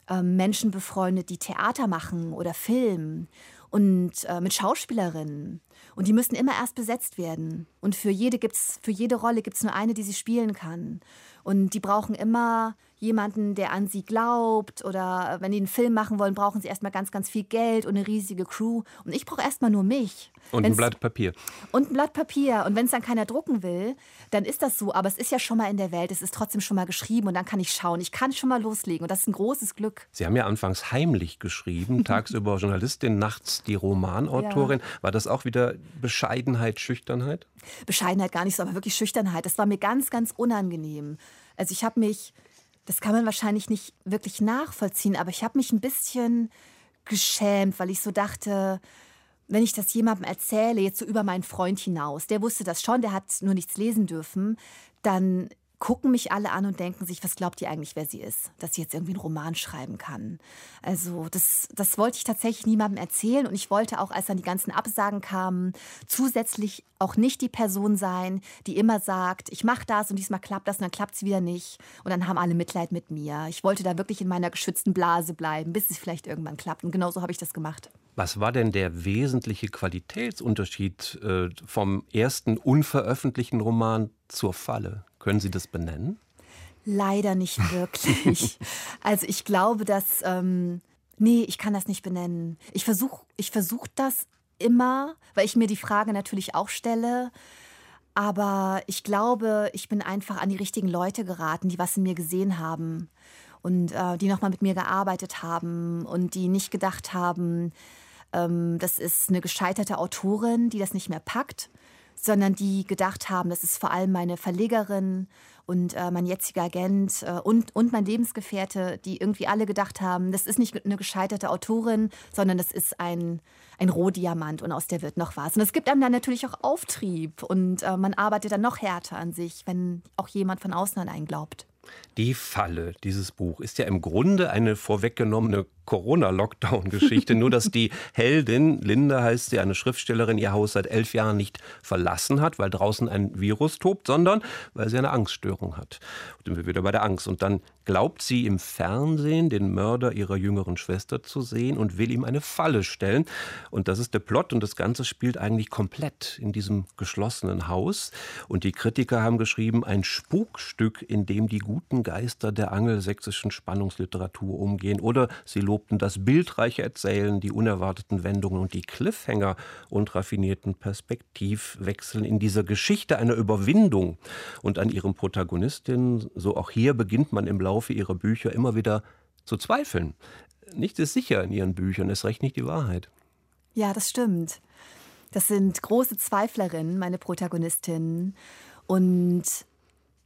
äh, Menschen befreundet, die Theater machen oder Film und äh, mit Schauspielerinnen. Und die müssen immer erst besetzt werden. Und für jede, gibt's, für jede Rolle gibt es nur eine, die sie spielen kann. Und die brauchen immer jemanden, der an sie glaubt. Oder wenn die einen Film machen wollen, brauchen sie erstmal ganz, ganz viel Geld und eine riesige Crew. Und ich brauche erstmal nur mich. Und Wenn's- ein Blatt Papier. Und ein Blatt Papier. Und wenn es dann keiner drucken will, dann ist das so. Aber es ist ja schon mal in der Welt. Es ist trotzdem schon mal geschrieben. Und dann kann ich schauen. Ich kann schon mal loslegen. Und das ist ein großes Glück. Sie haben ja anfangs heimlich geschrieben, tagsüber Journalistin, nachts die Romanautorin. War das auch wieder Bescheidenheit, Schüchternheit? Bescheidenheit gar nicht so, aber wirklich Schüchternheit. Das war mir ganz, ganz unangenehm. Also ich habe mich, das kann man wahrscheinlich nicht wirklich nachvollziehen, aber ich habe mich ein bisschen geschämt, weil ich so dachte, wenn ich das jemandem erzähle, jetzt so über meinen Freund hinaus, der wusste das schon, der hat nur nichts lesen dürfen, dann gucken mich alle an und denken sich, was glaubt ihr eigentlich, wer sie ist? Dass sie jetzt irgendwie einen Roman schreiben kann. Also das, das wollte ich tatsächlich niemandem erzählen und ich wollte auch, als dann die ganzen Absagen kamen, zusätzlich auch nicht die Person sein, die immer sagt, ich mache das und diesmal klappt das und dann klappt es wieder nicht und dann haben alle Mitleid mit mir. Ich wollte da wirklich in meiner geschützten Blase bleiben, bis es vielleicht irgendwann klappt und genau so habe ich das gemacht. Was war denn der wesentliche Qualitätsunterschied äh, vom ersten unveröffentlichten Roman zur Falle? Können Sie das benennen? Leider nicht wirklich. also ich glaube, dass. Ähm, nee, ich kann das nicht benennen. Ich versuche ich versuch das immer, weil ich mir die Frage natürlich auch stelle. Aber ich glaube, ich bin einfach an die richtigen Leute geraten, die was in mir gesehen haben und äh, die nochmal mit mir gearbeitet haben und die nicht gedacht haben, ähm, das ist eine gescheiterte Autorin, die das nicht mehr packt, sondern die gedacht haben, das ist vor allem meine Verlegerin und äh, mein jetziger Agent äh, und, und mein Lebensgefährte, die irgendwie alle gedacht haben, das ist nicht eine gescheiterte Autorin, sondern das ist ein, ein Rohdiamant und aus der wird noch was. Und es gibt einem dann natürlich auch Auftrieb und äh, man arbeitet dann noch härter an sich, wenn auch jemand von außen an einen glaubt. Die Falle, dieses Buch, ist ja im Grunde eine vorweggenommene Corona-Lockdown-Geschichte. Nur, dass die Heldin, Linda heißt sie, eine Schriftstellerin, ihr Haus seit elf Jahren nicht verlassen hat, weil draußen ein Virus tobt, sondern weil sie eine Angststörung hat. Und sind wir wieder bei der Angst. Und dann glaubt sie im Fernsehen den Mörder ihrer jüngeren Schwester zu sehen und will ihm eine Falle stellen. Und das ist der Plot. Und das Ganze spielt eigentlich komplett in diesem geschlossenen Haus. Und die Kritiker haben geschrieben, ein Spukstück, in dem die guten Geister der angelsächsischen Spannungsliteratur umgehen. Oder sie lobten das bildreiche Erzählen, die unerwarteten Wendungen und die Cliffhanger und raffinierten Perspektivwechseln in dieser Geschichte einer Überwindung. Und an ihrem Protagonistin, so auch hier, beginnt man im Laufe ihrer Bücher immer wieder zu zweifeln. Nichts ist sicher in ihren Büchern, es recht nicht die Wahrheit. Ja, das stimmt. Das sind große Zweiflerinnen, meine Protagonistinnen. Und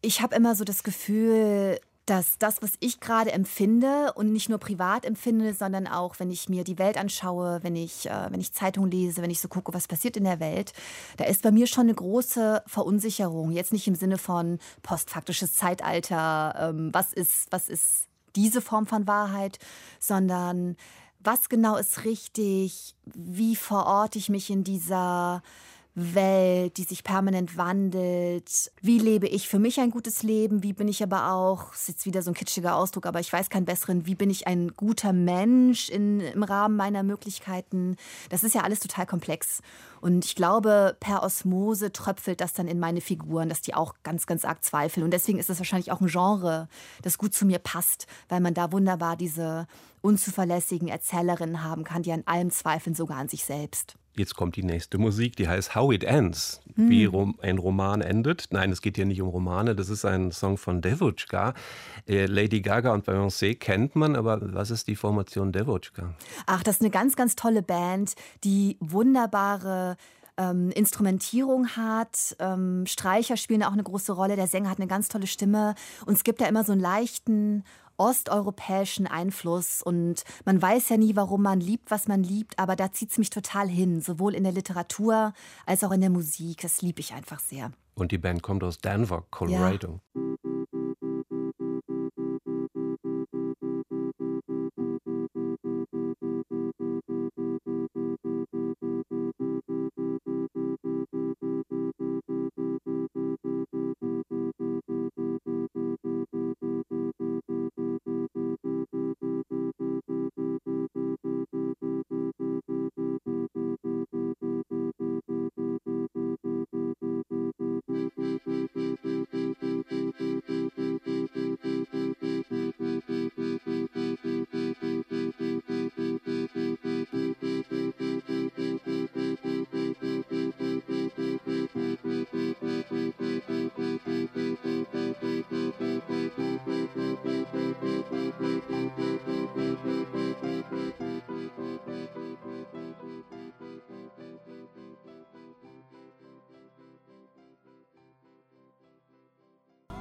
ich habe immer so das Gefühl, dass das, was ich gerade empfinde und nicht nur privat empfinde, sondern auch, wenn ich mir die Welt anschaue, wenn ich, äh, wenn ich Zeitung lese, wenn ich so gucke, was passiert in der Welt, da ist bei mir schon eine große Verunsicherung. Jetzt nicht im Sinne von postfaktisches Zeitalter, ähm, was ist, was ist diese Form von Wahrheit, sondern was genau ist richtig, wie verorte ich mich in dieser Welt, die sich permanent wandelt. Wie lebe ich für mich ein gutes Leben? Wie bin ich aber auch, ist jetzt wieder so ein kitschiger Ausdruck, aber ich weiß keinen besseren, wie bin ich ein guter Mensch in, im Rahmen meiner Möglichkeiten? Das ist ja alles total komplex. Und ich glaube, per Osmose tröpfelt das dann in meine Figuren, dass die auch ganz, ganz arg zweifeln. Und deswegen ist das wahrscheinlich auch ein Genre, das gut zu mir passt, weil man da wunderbar diese unzuverlässigen Erzählerinnen haben kann, die an allem zweifeln, sogar an sich selbst. Jetzt kommt die nächste Musik, die heißt How It Ends, wie Rom ein Roman endet. Nein, es geht hier nicht um Romane, das ist ein Song von Devotchka. Äh, Lady Gaga und Beyoncé kennt man, aber was ist die Formation Devotchka? Ach, das ist eine ganz, ganz tolle Band, die wunderbare ähm, Instrumentierung hat. Ähm, Streicher spielen auch eine große Rolle. Der Sänger hat eine ganz tolle Stimme. Und es gibt ja immer so einen leichten osteuropäischen Einfluss. Und man weiß ja nie, warum man liebt, was man liebt. Aber da zieht es mich total hin. Sowohl in der Literatur als auch in der Musik. Das liebe ich einfach sehr. Und die Band kommt aus Denver, Colorado.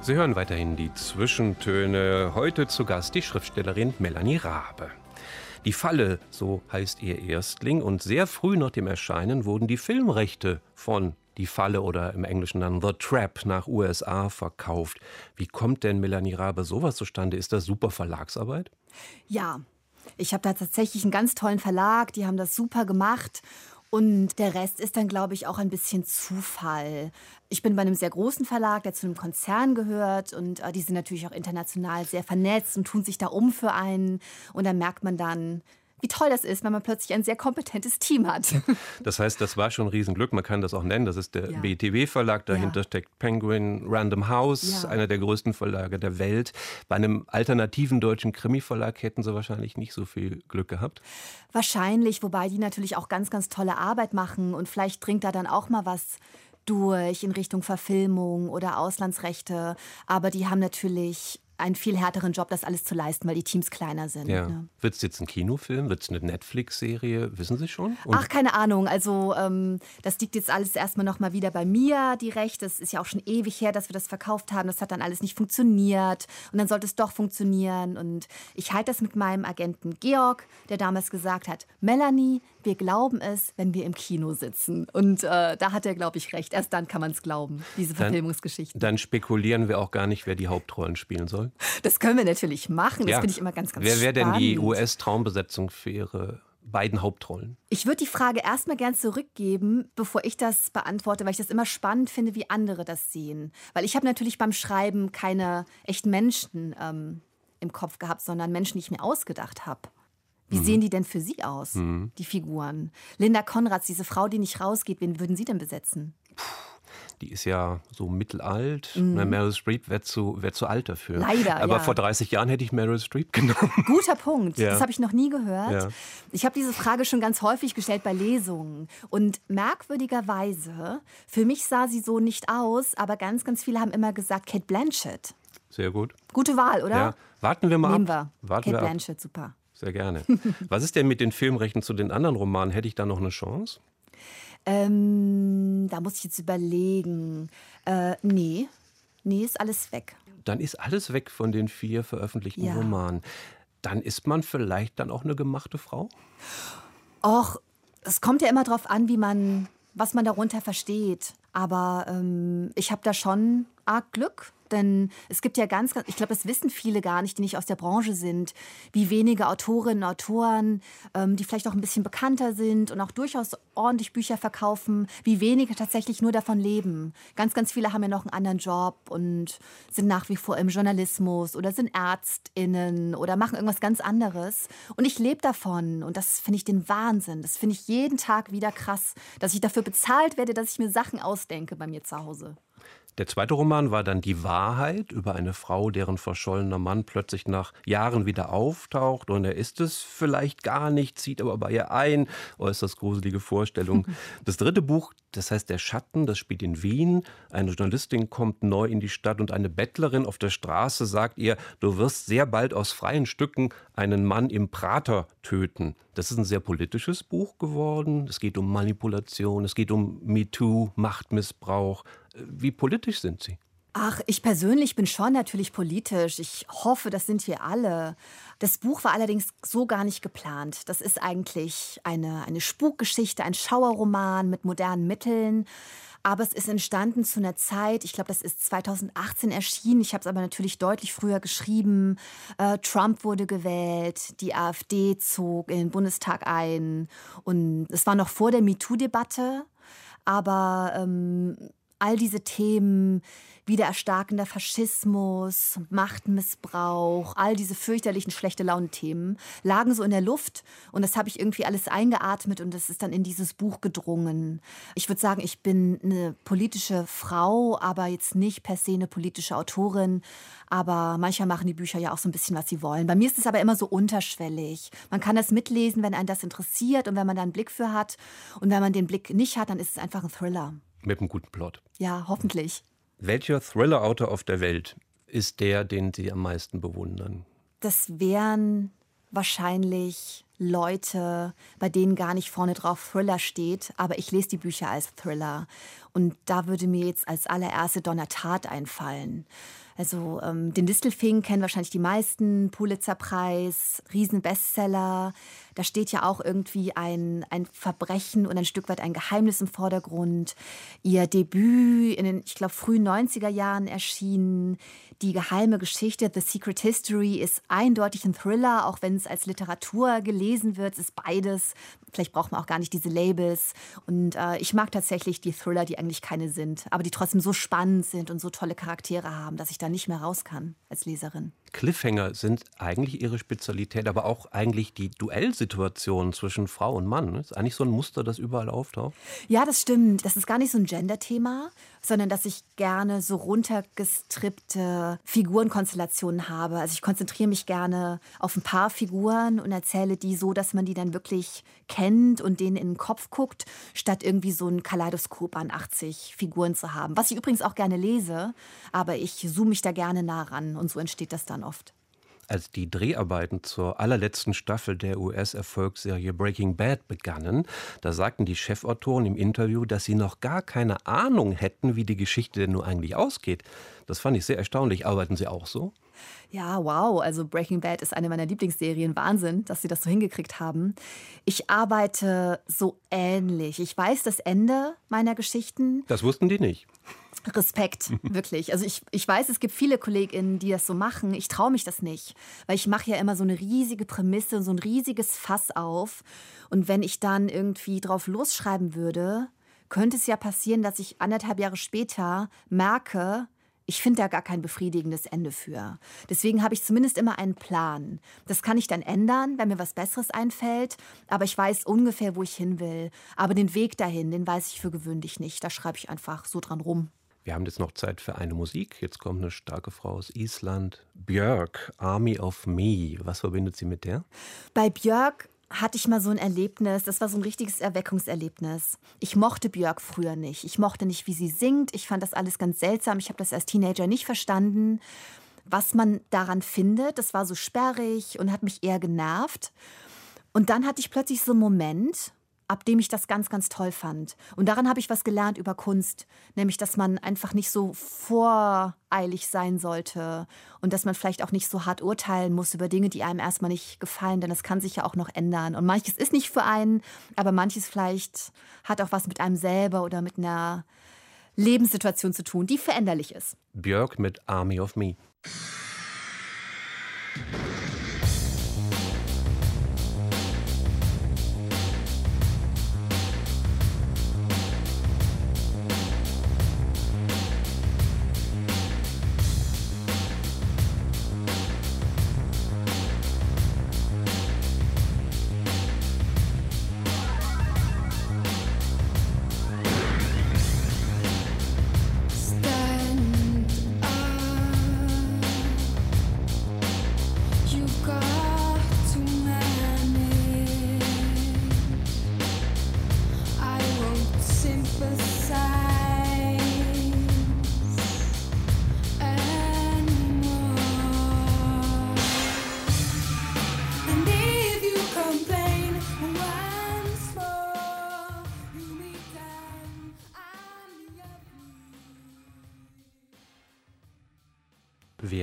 Sie hören weiterhin die Zwischentöne. Heute zu Gast die Schriftstellerin Melanie Rabe. Die Falle, so heißt ihr Erstling, und sehr früh nach dem Erscheinen wurden die Filmrechte von Die Falle oder im Englischen dann The Trap nach USA verkauft. Wie kommt denn Melanie Rabe sowas zustande? Ist das super Verlagsarbeit? Ja, ich habe da tatsächlich einen ganz tollen Verlag, die haben das super gemacht. Und der Rest ist dann, glaube ich, auch ein bisschen Zufall. Ich bin bei einem sehr großen Verlag, der zu einem Konzern gehört und äh, die sind natürlich auch international sehr vernetzt und tun sich da um für einen. Und dann merkt man dann, wie toll das ist, wenn man plötzlich ein sehr kompetentes Team hat. Das heißt, das war schon ein Riesenglück. Man kann das auch nennen. Das ist der Ja. BTW-Verlag. Dahinter Ja. steckt Penguin Random House, Ja. einer der größten Verlage der Welt. Bei einem alternativen deutschen Krimi-Verlag hätten sie wahrscheinlich nicht so viel Glück gehabt. Wahrscheinlich, wobei die natürlich auch ganz, ganz tolle Arbeit machen und vielleicht dringt da dann auch mal was durch in Richtung Verfilmung oder Auslandsrechte. Aber die haben natürlich einen viel härteren Job, das alles zu leisten, weil die Teams kleiner sind. Ja. Ne? Wird es jetzt ein Kinofilm? Wird es eine Netflix-Serie? Wissen Sie schon? Und Ach, keine Ahnung. Also ähm, das liegt jetzt alles erstmal noch mal wieder bei mir, die Rechte. Es ist ja auch schon ewig her, dass wir das verkauft haben. Das hat dann alles nicht funktioniert. Und dann sollte es doch funktionieren. Und ich halte das mit meinem Agenten Georg, der damals gesagt hat, Melanie, wir glauben es, wenn wir im Kino sitzen. Und äh, da hat er, glaube ich, recht. Erst dann kann man es glauben, diese Verfilmungsgeschichten. dann spekulieren wir auch gar nicht, wer die Hauptrollen spielen soll. Das können wir natürlich machen. Das finde ich immer ganz, ganz Wer wäre denn die. US-Traumbesetzung für Ihre beiden Hauptrollen? Ich würde die Frage erstmal gern zurückgeben, bevor ich das beantworte, weil ich das immer spannend finde, wie andere das sehen. Weil ich habe natürlich beim Schreiben keine echten Menschen ähm, im Kopf gehabt, sondern Menschen, die ich mir ausgedacht habe. Wie sehen die denn für Sie aus, die Figuren? Linda Konrads, diese Frau, die nicht rausgeht, wen würden Sie denn besetzen? Die ist ja so mittelalt. Na, Meryl Streep wäre zu, wär zu alt dafür. Mhm. Leider, Aber ja. vor 30 Jahren hätte ich Meryl Streep genommen. Guter Punkt. Ja. Das habe ich noch nie gehört. Ja. Ich habe diese Frage schon ganz häufig gestellt bei Lesungen. Und merkwürdigerweise, für mich sah sie so nicht aus, aber ganz, ganz viele haben immer gesagt, Kate Blanchett. Sehr gut. Gute Wahl, oder? Ja. Warten wir mal Nehmen ab. wir. Warten Kate wir ab. Blanchett, super. Sehr gerne. Was ist denn mit den Filmrechten zu den anderen Romanen? Hätte ich da noch eine Chance? Ähm, da muss ich jetzt überlegen. Äh, nee. Nee, ist alles weg. Dann ist alles weg von den vier veröffentlichten Ja. Romanen. Dann ist man vielleicht dann auch eine gemachte Frau? Och, es kommt ja immer drauf an, wie man, was man darunter versteht. Aber ähm, ich habe da schon arg Glück. Denn es gibt ja ganz, ganz ich glaube, das wissen viele gar nicht, die nicht aus der Branche sind, wie wenige Autorinnen und Autoren, ähm, die vielleicht auch ein bisschen bekannter sind und auch durchaus ordentlich Bücher verkaufen, wie wenige tatsächlich nur davon leben. Ganz, ganz viele haben ja noch einen anderen Job und sind nach wie vor im Journalismus oder sind ÄrztInnen oder machen irgendwas ganz anderes. Und ich lebe davon und das finde ich den Wahnsinn. Das finde ich jeden Tag wieder krass, dass ich dafür bezahlt werde, dass ich mir Sachen ausdenke bei mir zu Hause. Der zweite Roman war dann Die Wahrheit über eine Frau, deren verschollener Mann plötzlich nach Jahren wieder auftaucht und er ist es vielleicht gar nicht, zieht aber bei ihr ein. Äußerst gruselige Vorstellung. Das dritte Buch, das heißt Der Schatten, das spielt in Wien. Eine Journalistin kommt neu in die Stadt und eine Bettlerin auf der Straße sagt ihr, du wirst sehr bald aus freien Stücken einen Mann im Prater töten. Das ist ein sehr politisches Buch geworden. Es geht um Manipulation, es geht um MeToo, Machtmissbrauch. Wie politisch sind Sie? Ach, ich persönlich bin schon natürlich politisch. Ich hoffe, das sind wir alle. Das Buch war allerdings so gar nicht geplant. Das ist eigentlich eine, eine Spukgeschichte, ein Schauerroman mit modernen Mitteln. Aber es ist entstanden zu einer Zeit, ich glaube, das ist 2018 erschienen. Ich habe es aber natürlich deutlich früher geschrieben. Äh, Trump wurde gewählt, die AfD zog in den Bundestag ein. Und es war noch vor der MeToo-Debatte. Aber ähm, all diese Themen, wiedererstarkender Faschismus, Machtmissbrauch, all diese fürchterlichen schlechte Laune-Themen lagen so in der Luft und das habe ich irgendwie alles eingeatmet und das ist dann in dieses Buch gedrungen. Ich würde sagen, ich bin eine politische Frau, aber jetzt nicht per se eine politische Autorin. Aber manchmal machen die Bücher ja auch so ein bisschen, was sie wollen. Bei mir ist es aber immer so unterschwellig. Man kann das mitlesen, wenn einen das interessiert und wenn man da einen Blick für hat. Und wenn man den Blick nicht hat, dann ist es einfach ein Thriller. Mit einem guten Plot. Ja, hoffentlich. Welcher Thriller-Autor auf der Welt ist der, den Sie am meisten bewundern? Das wären wahrscheinlich Leute, bei denen gar nicht vorne drauf Thriller steht, aber ich lese die Bücher als Thriller. Und da würde mir jetzt als allererste Donner Tat einfallen. Also ähm, den Distelfing kennen wahrscheinlich die meisten, Pulitzerpreis, Riesenbestseller. Da steht ja auch irgendwie ein, ein Verbrechen und ein Stück weit ein Geheimnis im Vordergrund. Ihr Debüt in den, ich glaube, frühen 90er Jahren erschienen. Die geheime Geschichte, The Secret History, ist eindeutig ein Thriller, auch wenn es als Literatur gelesen wird. Es ist beides. Vielleicht braucht man auch gar nicht diese Labels. Und äh, ich mag tatsächlich die Thriller, die eigentlich keine sind, aber die trotzdem so spannend sind und so tolle Charaktere haben, dass ich da nicht mehr raus kann als Leserin. Cliffhanger sind eigentlich ihre Spezialität, aber auch eigentlich die Duellsituation zwischen Frau und Mann. Das ist eigentlich so ein Muster, das überall auftaucht. Ja, das stimmt. Das ist gar nicht so ein Gender-Thema, sondern dass ich gerne so runtergestrippte Figurenkonstellationen habe. Also ich konzentriere mich gerne auf ein paar Figuren und erzähle die so, dass man die dann wirklich kennt und denen in den Kopf guckt, statt irgendwie so ein Kaleidoskop an 80 Figuren zu haben. Was ich übrigens auch gerne lese, aber ich zoome mich da gerne nah ran und so entsteht das dann oft. Als die Dreharbeiten zur allerletzten Staffel der US-Erfolgsserie Breaking Bad begannen, da sagten die Chefautoren im Interview, dass sie noch gar keine Ahnung hätten, wie die Geschichte denn nur eigentlich ausgeht. Das fand ich sehr erstaunlich. Arbeiten Sie auch so? Ja, wow. Also Breaking Bad ist eine meiner Lieblingsserien. Wahnsinn, dass sie das so hingekriegt haben. Ich arbeite so ähnlich. Ich weiß das Ende meiner Geschichten. Das wussten die nicht. Respekt, wirklich. Also ich, ich weiß, es gibt viele KollegInnen, die das so machen. Ich traue mich das nicht, weil ich mache ja immer so eine riesige Prämisse, so ein riesiges Fass auf. Und wenn ich dann irgendwie drauf losschreiben würde, könnte es ja passieren, dass ich anderthalb Jahre später merke, ich finde da gar kein befriedigendes Ende für. Deswegen habe ich zumindest immer einen Plan. Das kann ich dann ändern, wenn mir was Besseres einfällt. Aber ich weiß ungefähr, wo ich hin will. Aber den Weg dahin, den weiß ich für gewöhnlich nicht. Da schreibe ich einfach so dran rum. Wir haben jetzt noch Zeit für eine Musik. Jetzt kommt eine starke Frau aus Island. Björk, Army of Me. Was verbindet sie mit der? Bei Björk hatte ich mal so ein Erlebnis, das war so ein richtiges Erweckungserlebnis. Ich mochte Björk früher nicht. Ich mochte nicht, wie sie singt. Ich fand das alles ganz seltsam. Ich habe das als Teenager nicht verstanden, was man daran findet. Das war so sperrig und hat mich eher genervt. Und dann hatte ich plötzlich so einen Moment, ab dem ich das ganz, ganz toll fand. Und daran habe ich was gelernt über Kunst, nämlich, dass man einfach nicht so voreilig sein sollte und dass man vielleicht auch nicht so hart urteilen muss über Dinge, die einem erstmal nicht gefallen, denn das kann sich ja auch noch ändern. Und manches ist nicht für einen, aber manches vielleicht hat auch was mit einem selber oder mit einer Lebenssituation zu tun, die veränderlich ist. Björk mit Army of Me.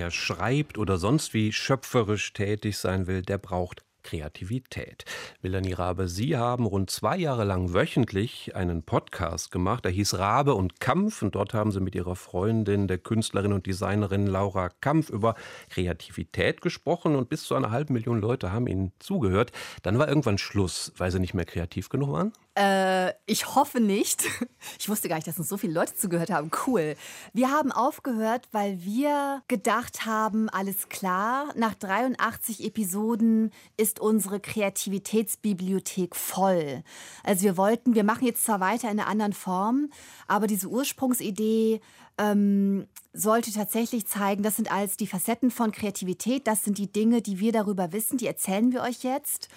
Wer schreibt oder sonst wie schöpferisch tätig sein will, der braucht Kreativität. Melanie Rabe, Sie haben rund zwei Jahre lang wöchentlich einen Podcast gemacht, der hieß Rabe und Kampf und dort haben Sie mit Ihrer Freundin, der Künstlerin und Designerin Laura Kampf über Kreativität gesprochen und bis zu einer halben Million Leute haben Ihnen zugehört. Dann war irgendwann Schluss, weil Sie nicht mehr kreativ genug waren? Äh, ich hoffe nicht. Ich wusste gar nicht, dass uns so viele Leute zugehört haben. Cool. Wir haben aufgehört, weil wir gedacht haben, alles klar, nach 83 Episoden ist unsere Kreativitätsbibliothek voll. Also wir wollten, wir machen jetzt zwar weiter in einer anderen Form, aber diese Ursprungsidee ähm, sollte tatsächlich zeigen, das sind alles die Facetten von Kreativität, das sind die Dinge, die wir darüber wissen, die erzählen wir euch jetzt.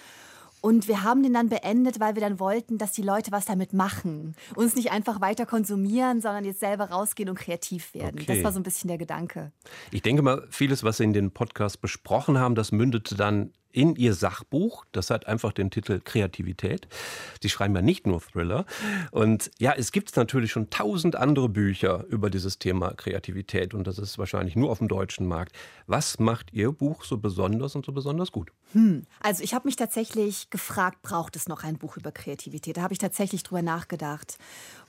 Und wir haben den dann beendet, weil wir dann wollten, dass die Leute was damit machen. Uns nicht einfach weiter konsumieren, sondern jetzt selber rausgehen und kreativ werden. Okay. Das war so ein bisschen der Gedanke. Ich denke mal, vieles, was Sie in den Podcast besprochen haben, das mündete dann in Ihr Sachbuch. Das hat einfach den Titel Kreativität. Sie schreiben ja nicht nur Thriller. Und ja, es gibt natürlich schon tausend andere Bücher über dieses Thema Kreativität und das ist wahrscheinlich nur auf dem deutschen Markt. Was macht Ihr Buch so besonders und so besonders gut? Also ich habe mich tatsächlich gefragt, braucht es noch ein Buch über Kreativität? Da habe ich tatsächlich drüber nachgedacht.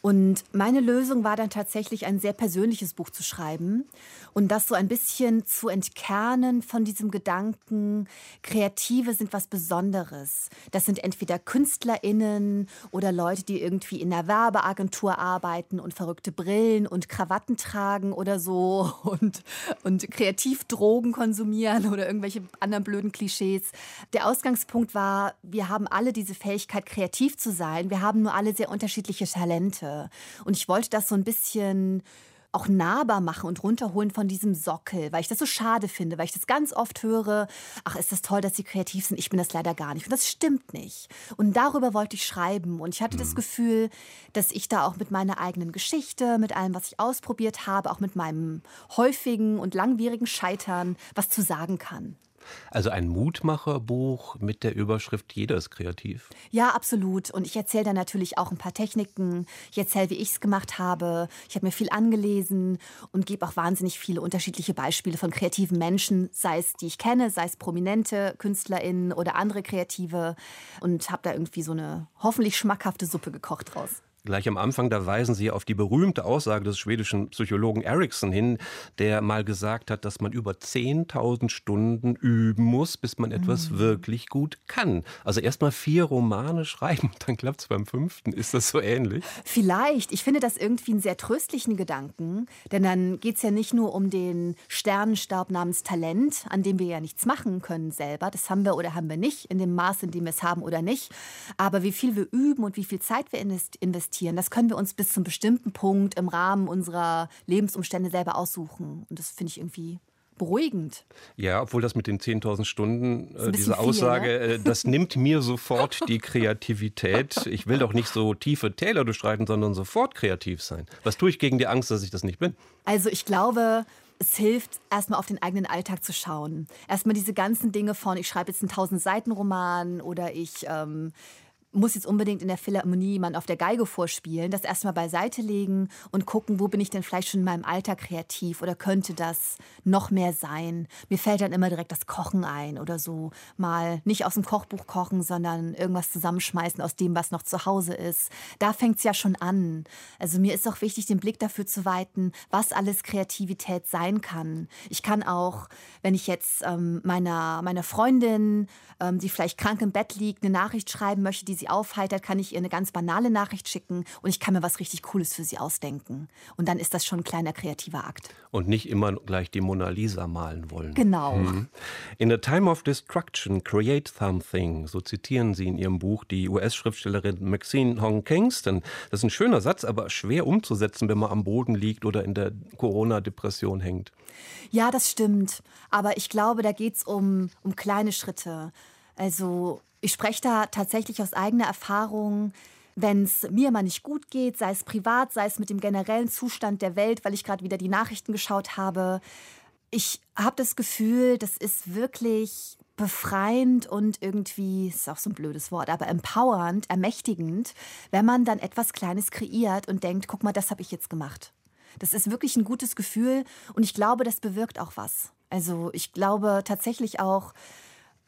Und meine Lösung war dann tatsächlich ein sehr persönliches Buch zu schreiben und das so ein bisschen zu entkernen von diesem Gedanken, Kreativität Kreative sind was Besonderes. Das sind entweder KünstlerInnen oder Leute, die irgendwie in einer Werbeagentur arbeiten und verrückte Brillen und Krawatten tragen oder so und, und kreativ Drogen konsumieren oder irgendwelche anderen blöden Klischees. Der Ausgangspunkt war, wir haben alle diese Fähigkeit, kreativ zu sein. Wir haben nur alle sehr unterschiedliche Talente. Und ich wollte das so ein bisschen auch nahbar machen und runterholen von diesem Sockel, weil ich das so schade finde, weil ich das ganz oft höre, ach, ist das toll, dass sie kreativ sind, ich bin das leider gar nicht. Und das stimmt nicht. Und darüber wollte ich schreiben. Und ich hatte das Gefühl, dass ich da auch mit meiner eigenen Geschichte, mit allem, was ich ausprobiert habe, auch mit meinem häufigen und langwierigen Scheitern was zu sagen kann. Also ein Mutmacherbuch mit der Überschrift Jeder ist kreativ. Ja, absolut. Und ich erzähle dann natürlich auch ein paar Techniken. Ich erzähle, wie ich es gemacht habe. Ich habe mir viel angelesen und gebe auch wahnsinnig viele unterschiedliche Beispiele von kreativen Menschen, sei es die ich kenne, sei es prominente KünstlerInnen oder andere Kreative. Und habe da irgendwie so eine hoffentlich schmackhafte Suppe gekocht draus. Gleich am Anfang, da weisen Sie auf die berühmte Aussage des schwedischen Psychologen Ericsson hin, der mal gesagt hat, dass man über 10.000 Stunden üben muss, bis man etwas wirklich gut kann. Also erst mal vier Romane schreiben, dann klappt es beim fünften. Ist das so ähnlich? Vielleicht. Ich finde das irgendwie einen sehr tröstlichen Gedanken, denn dann geht es ja nicht nur um den Sternenstaub namens Talent, an dem wir ja nichts machen können selber. Das haben wir oder haben wir nicht, in dem Maß, in dem wir es haben oder nicht. Aber wie viel wir üben und wie viel Zeit wir invest- investieren, das können wir uns bis zum bestimmten Punkt im Rahmen unserer Lebensumstände selber aussuchen. Und das finde ich irgendwie beruhigend. Ja, obwohl das mit den 10.000 Stunden, äh, diese viel, Aussage, ne? äh, das nimmt mir sofort die Kreativität. Ich will doch nicht so tiefe Täler durchschreiten, sondern sofort kreativ sein. Was tue ich gegen die Angst, dass ich das nicht bin? Also ich glaube, es hilft, erstmal auf den eigenen Alltag zu schauen. Erstmal diese ganzen Dinge von, ich schreibe jetzt einen 1000-Seiten-Roman oder ich ähm, muss jetzt unbedingt in der Philharmonie jemand auf der Geige vorspielen, das erstmal beiseite legen und gucken, wo bin ich denn vielleicht schon in meinem Alltag kreativ oder könnte das noch mehr sein? Mir fällt dann immer direkt das Kochen ein oder so. Mal nicht aus dem Kochbuch kochen, sondern irgendwas zusammenschmeißen aus dem, was noch zu Hause ist. Da fängt es ja schon an. Also mir ist auch wichtig, den Blick dafür zu weiten, was alles Kreativität sein kann. Ich kann auch, wenn ich jetzt ähm, meiner, meiner Freundin, ähm, die vielleicht krank im Bett liegt, eine Nachricht schreiben möchte, die sie aufheitert, kann ich ihr eine ganz banale Nachricht schicken und ich kann mir was richtig Cooles für sie ausdenken. Und dann ist das schon ein kleiner kreativer Akt. Und nicht immer gleich die Mona Lisa malen wollen. Genau. In a time of destruction, create something. So zitieren Sie in Ihrem Buch die US-Schriftstellerin Maxine Hong Kingston. Das ist ein schöner Satz, aber schwer umzusetzen, wenn man am Boden liegt oder in der Corona-Depression hängt. Ja, das stimmt. Aber ich glaube, da geht es um, um kleine Schritte. Also ich spreche da tatsächlich aus eigener Erfahrung. Wenn es mir mal nicht gut geht, sei es privat, sei es mit dem generellen Zustand der Welt, weil ich gerade wieder die Nachrichten geschaut habe, ich habe das Gefühl, das ist wirklich befreiend und irgendwie, ist auch so ein blödes Wort, aber empowernd, ermächtigend, wenn man dann etwas Kleines kreiert und denkt, guck mal, das habe ich jetzt gemacht. Das ist wirklich ein gutes Gefühl und ich glaube, das bewirkt auch was. Also ich glaube tatsächlich auch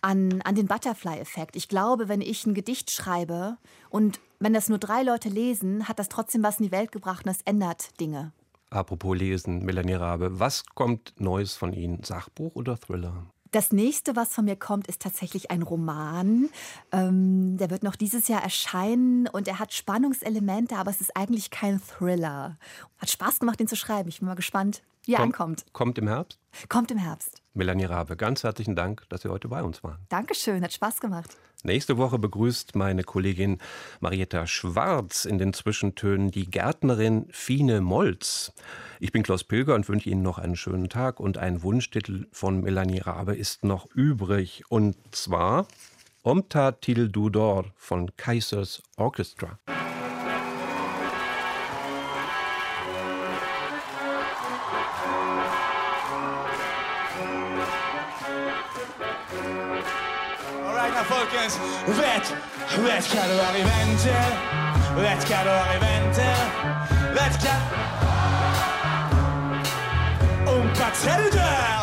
an, an den Butterfly-Effekt. Ich glaube, wenn ich ein Gedicht schreibe und wenn das nur drei Leute lesen, hat das trotzdem was in die Welt gebracht und das ändert Dinge. Apropos Lesen, Melanie Rabe, was kommt Neues von Ihnen? Sachbuch oder Thriller? Das nächste, was von mir kommt, ist tatsächlich ein Roman. Ähm, der wird noch dieses Jahr erscheinen und er hat Spannungselemente, aber es ist eigentlich kein Thriller. Hat Spaß gemacht, den zu schreiben. Ich bin mal gespannt, wie er Kommt- ankommt. Kommt im Herbst? Kommt im Herbst. Melanie Rabe, ganz herzlichen Dank, dass Sie heute bei uns waren. Dankeschön, hat Spaß gemacht. Nächste Woche begrüßt meine Kollegin Marietta Schwarz in den Zwischentönen die Gärtnerin Fine Molz. Ich bin Klaus Pilger und wünsche Ihnen noch einen schönen Tag und ein Wunschtitel von Melanie Rabe ist noch übrig und zwar Omta til du dor von Kaisers Orchestra. Vet, vet hva du er i vente Vet hva du er i vente Vet hva Ompa til du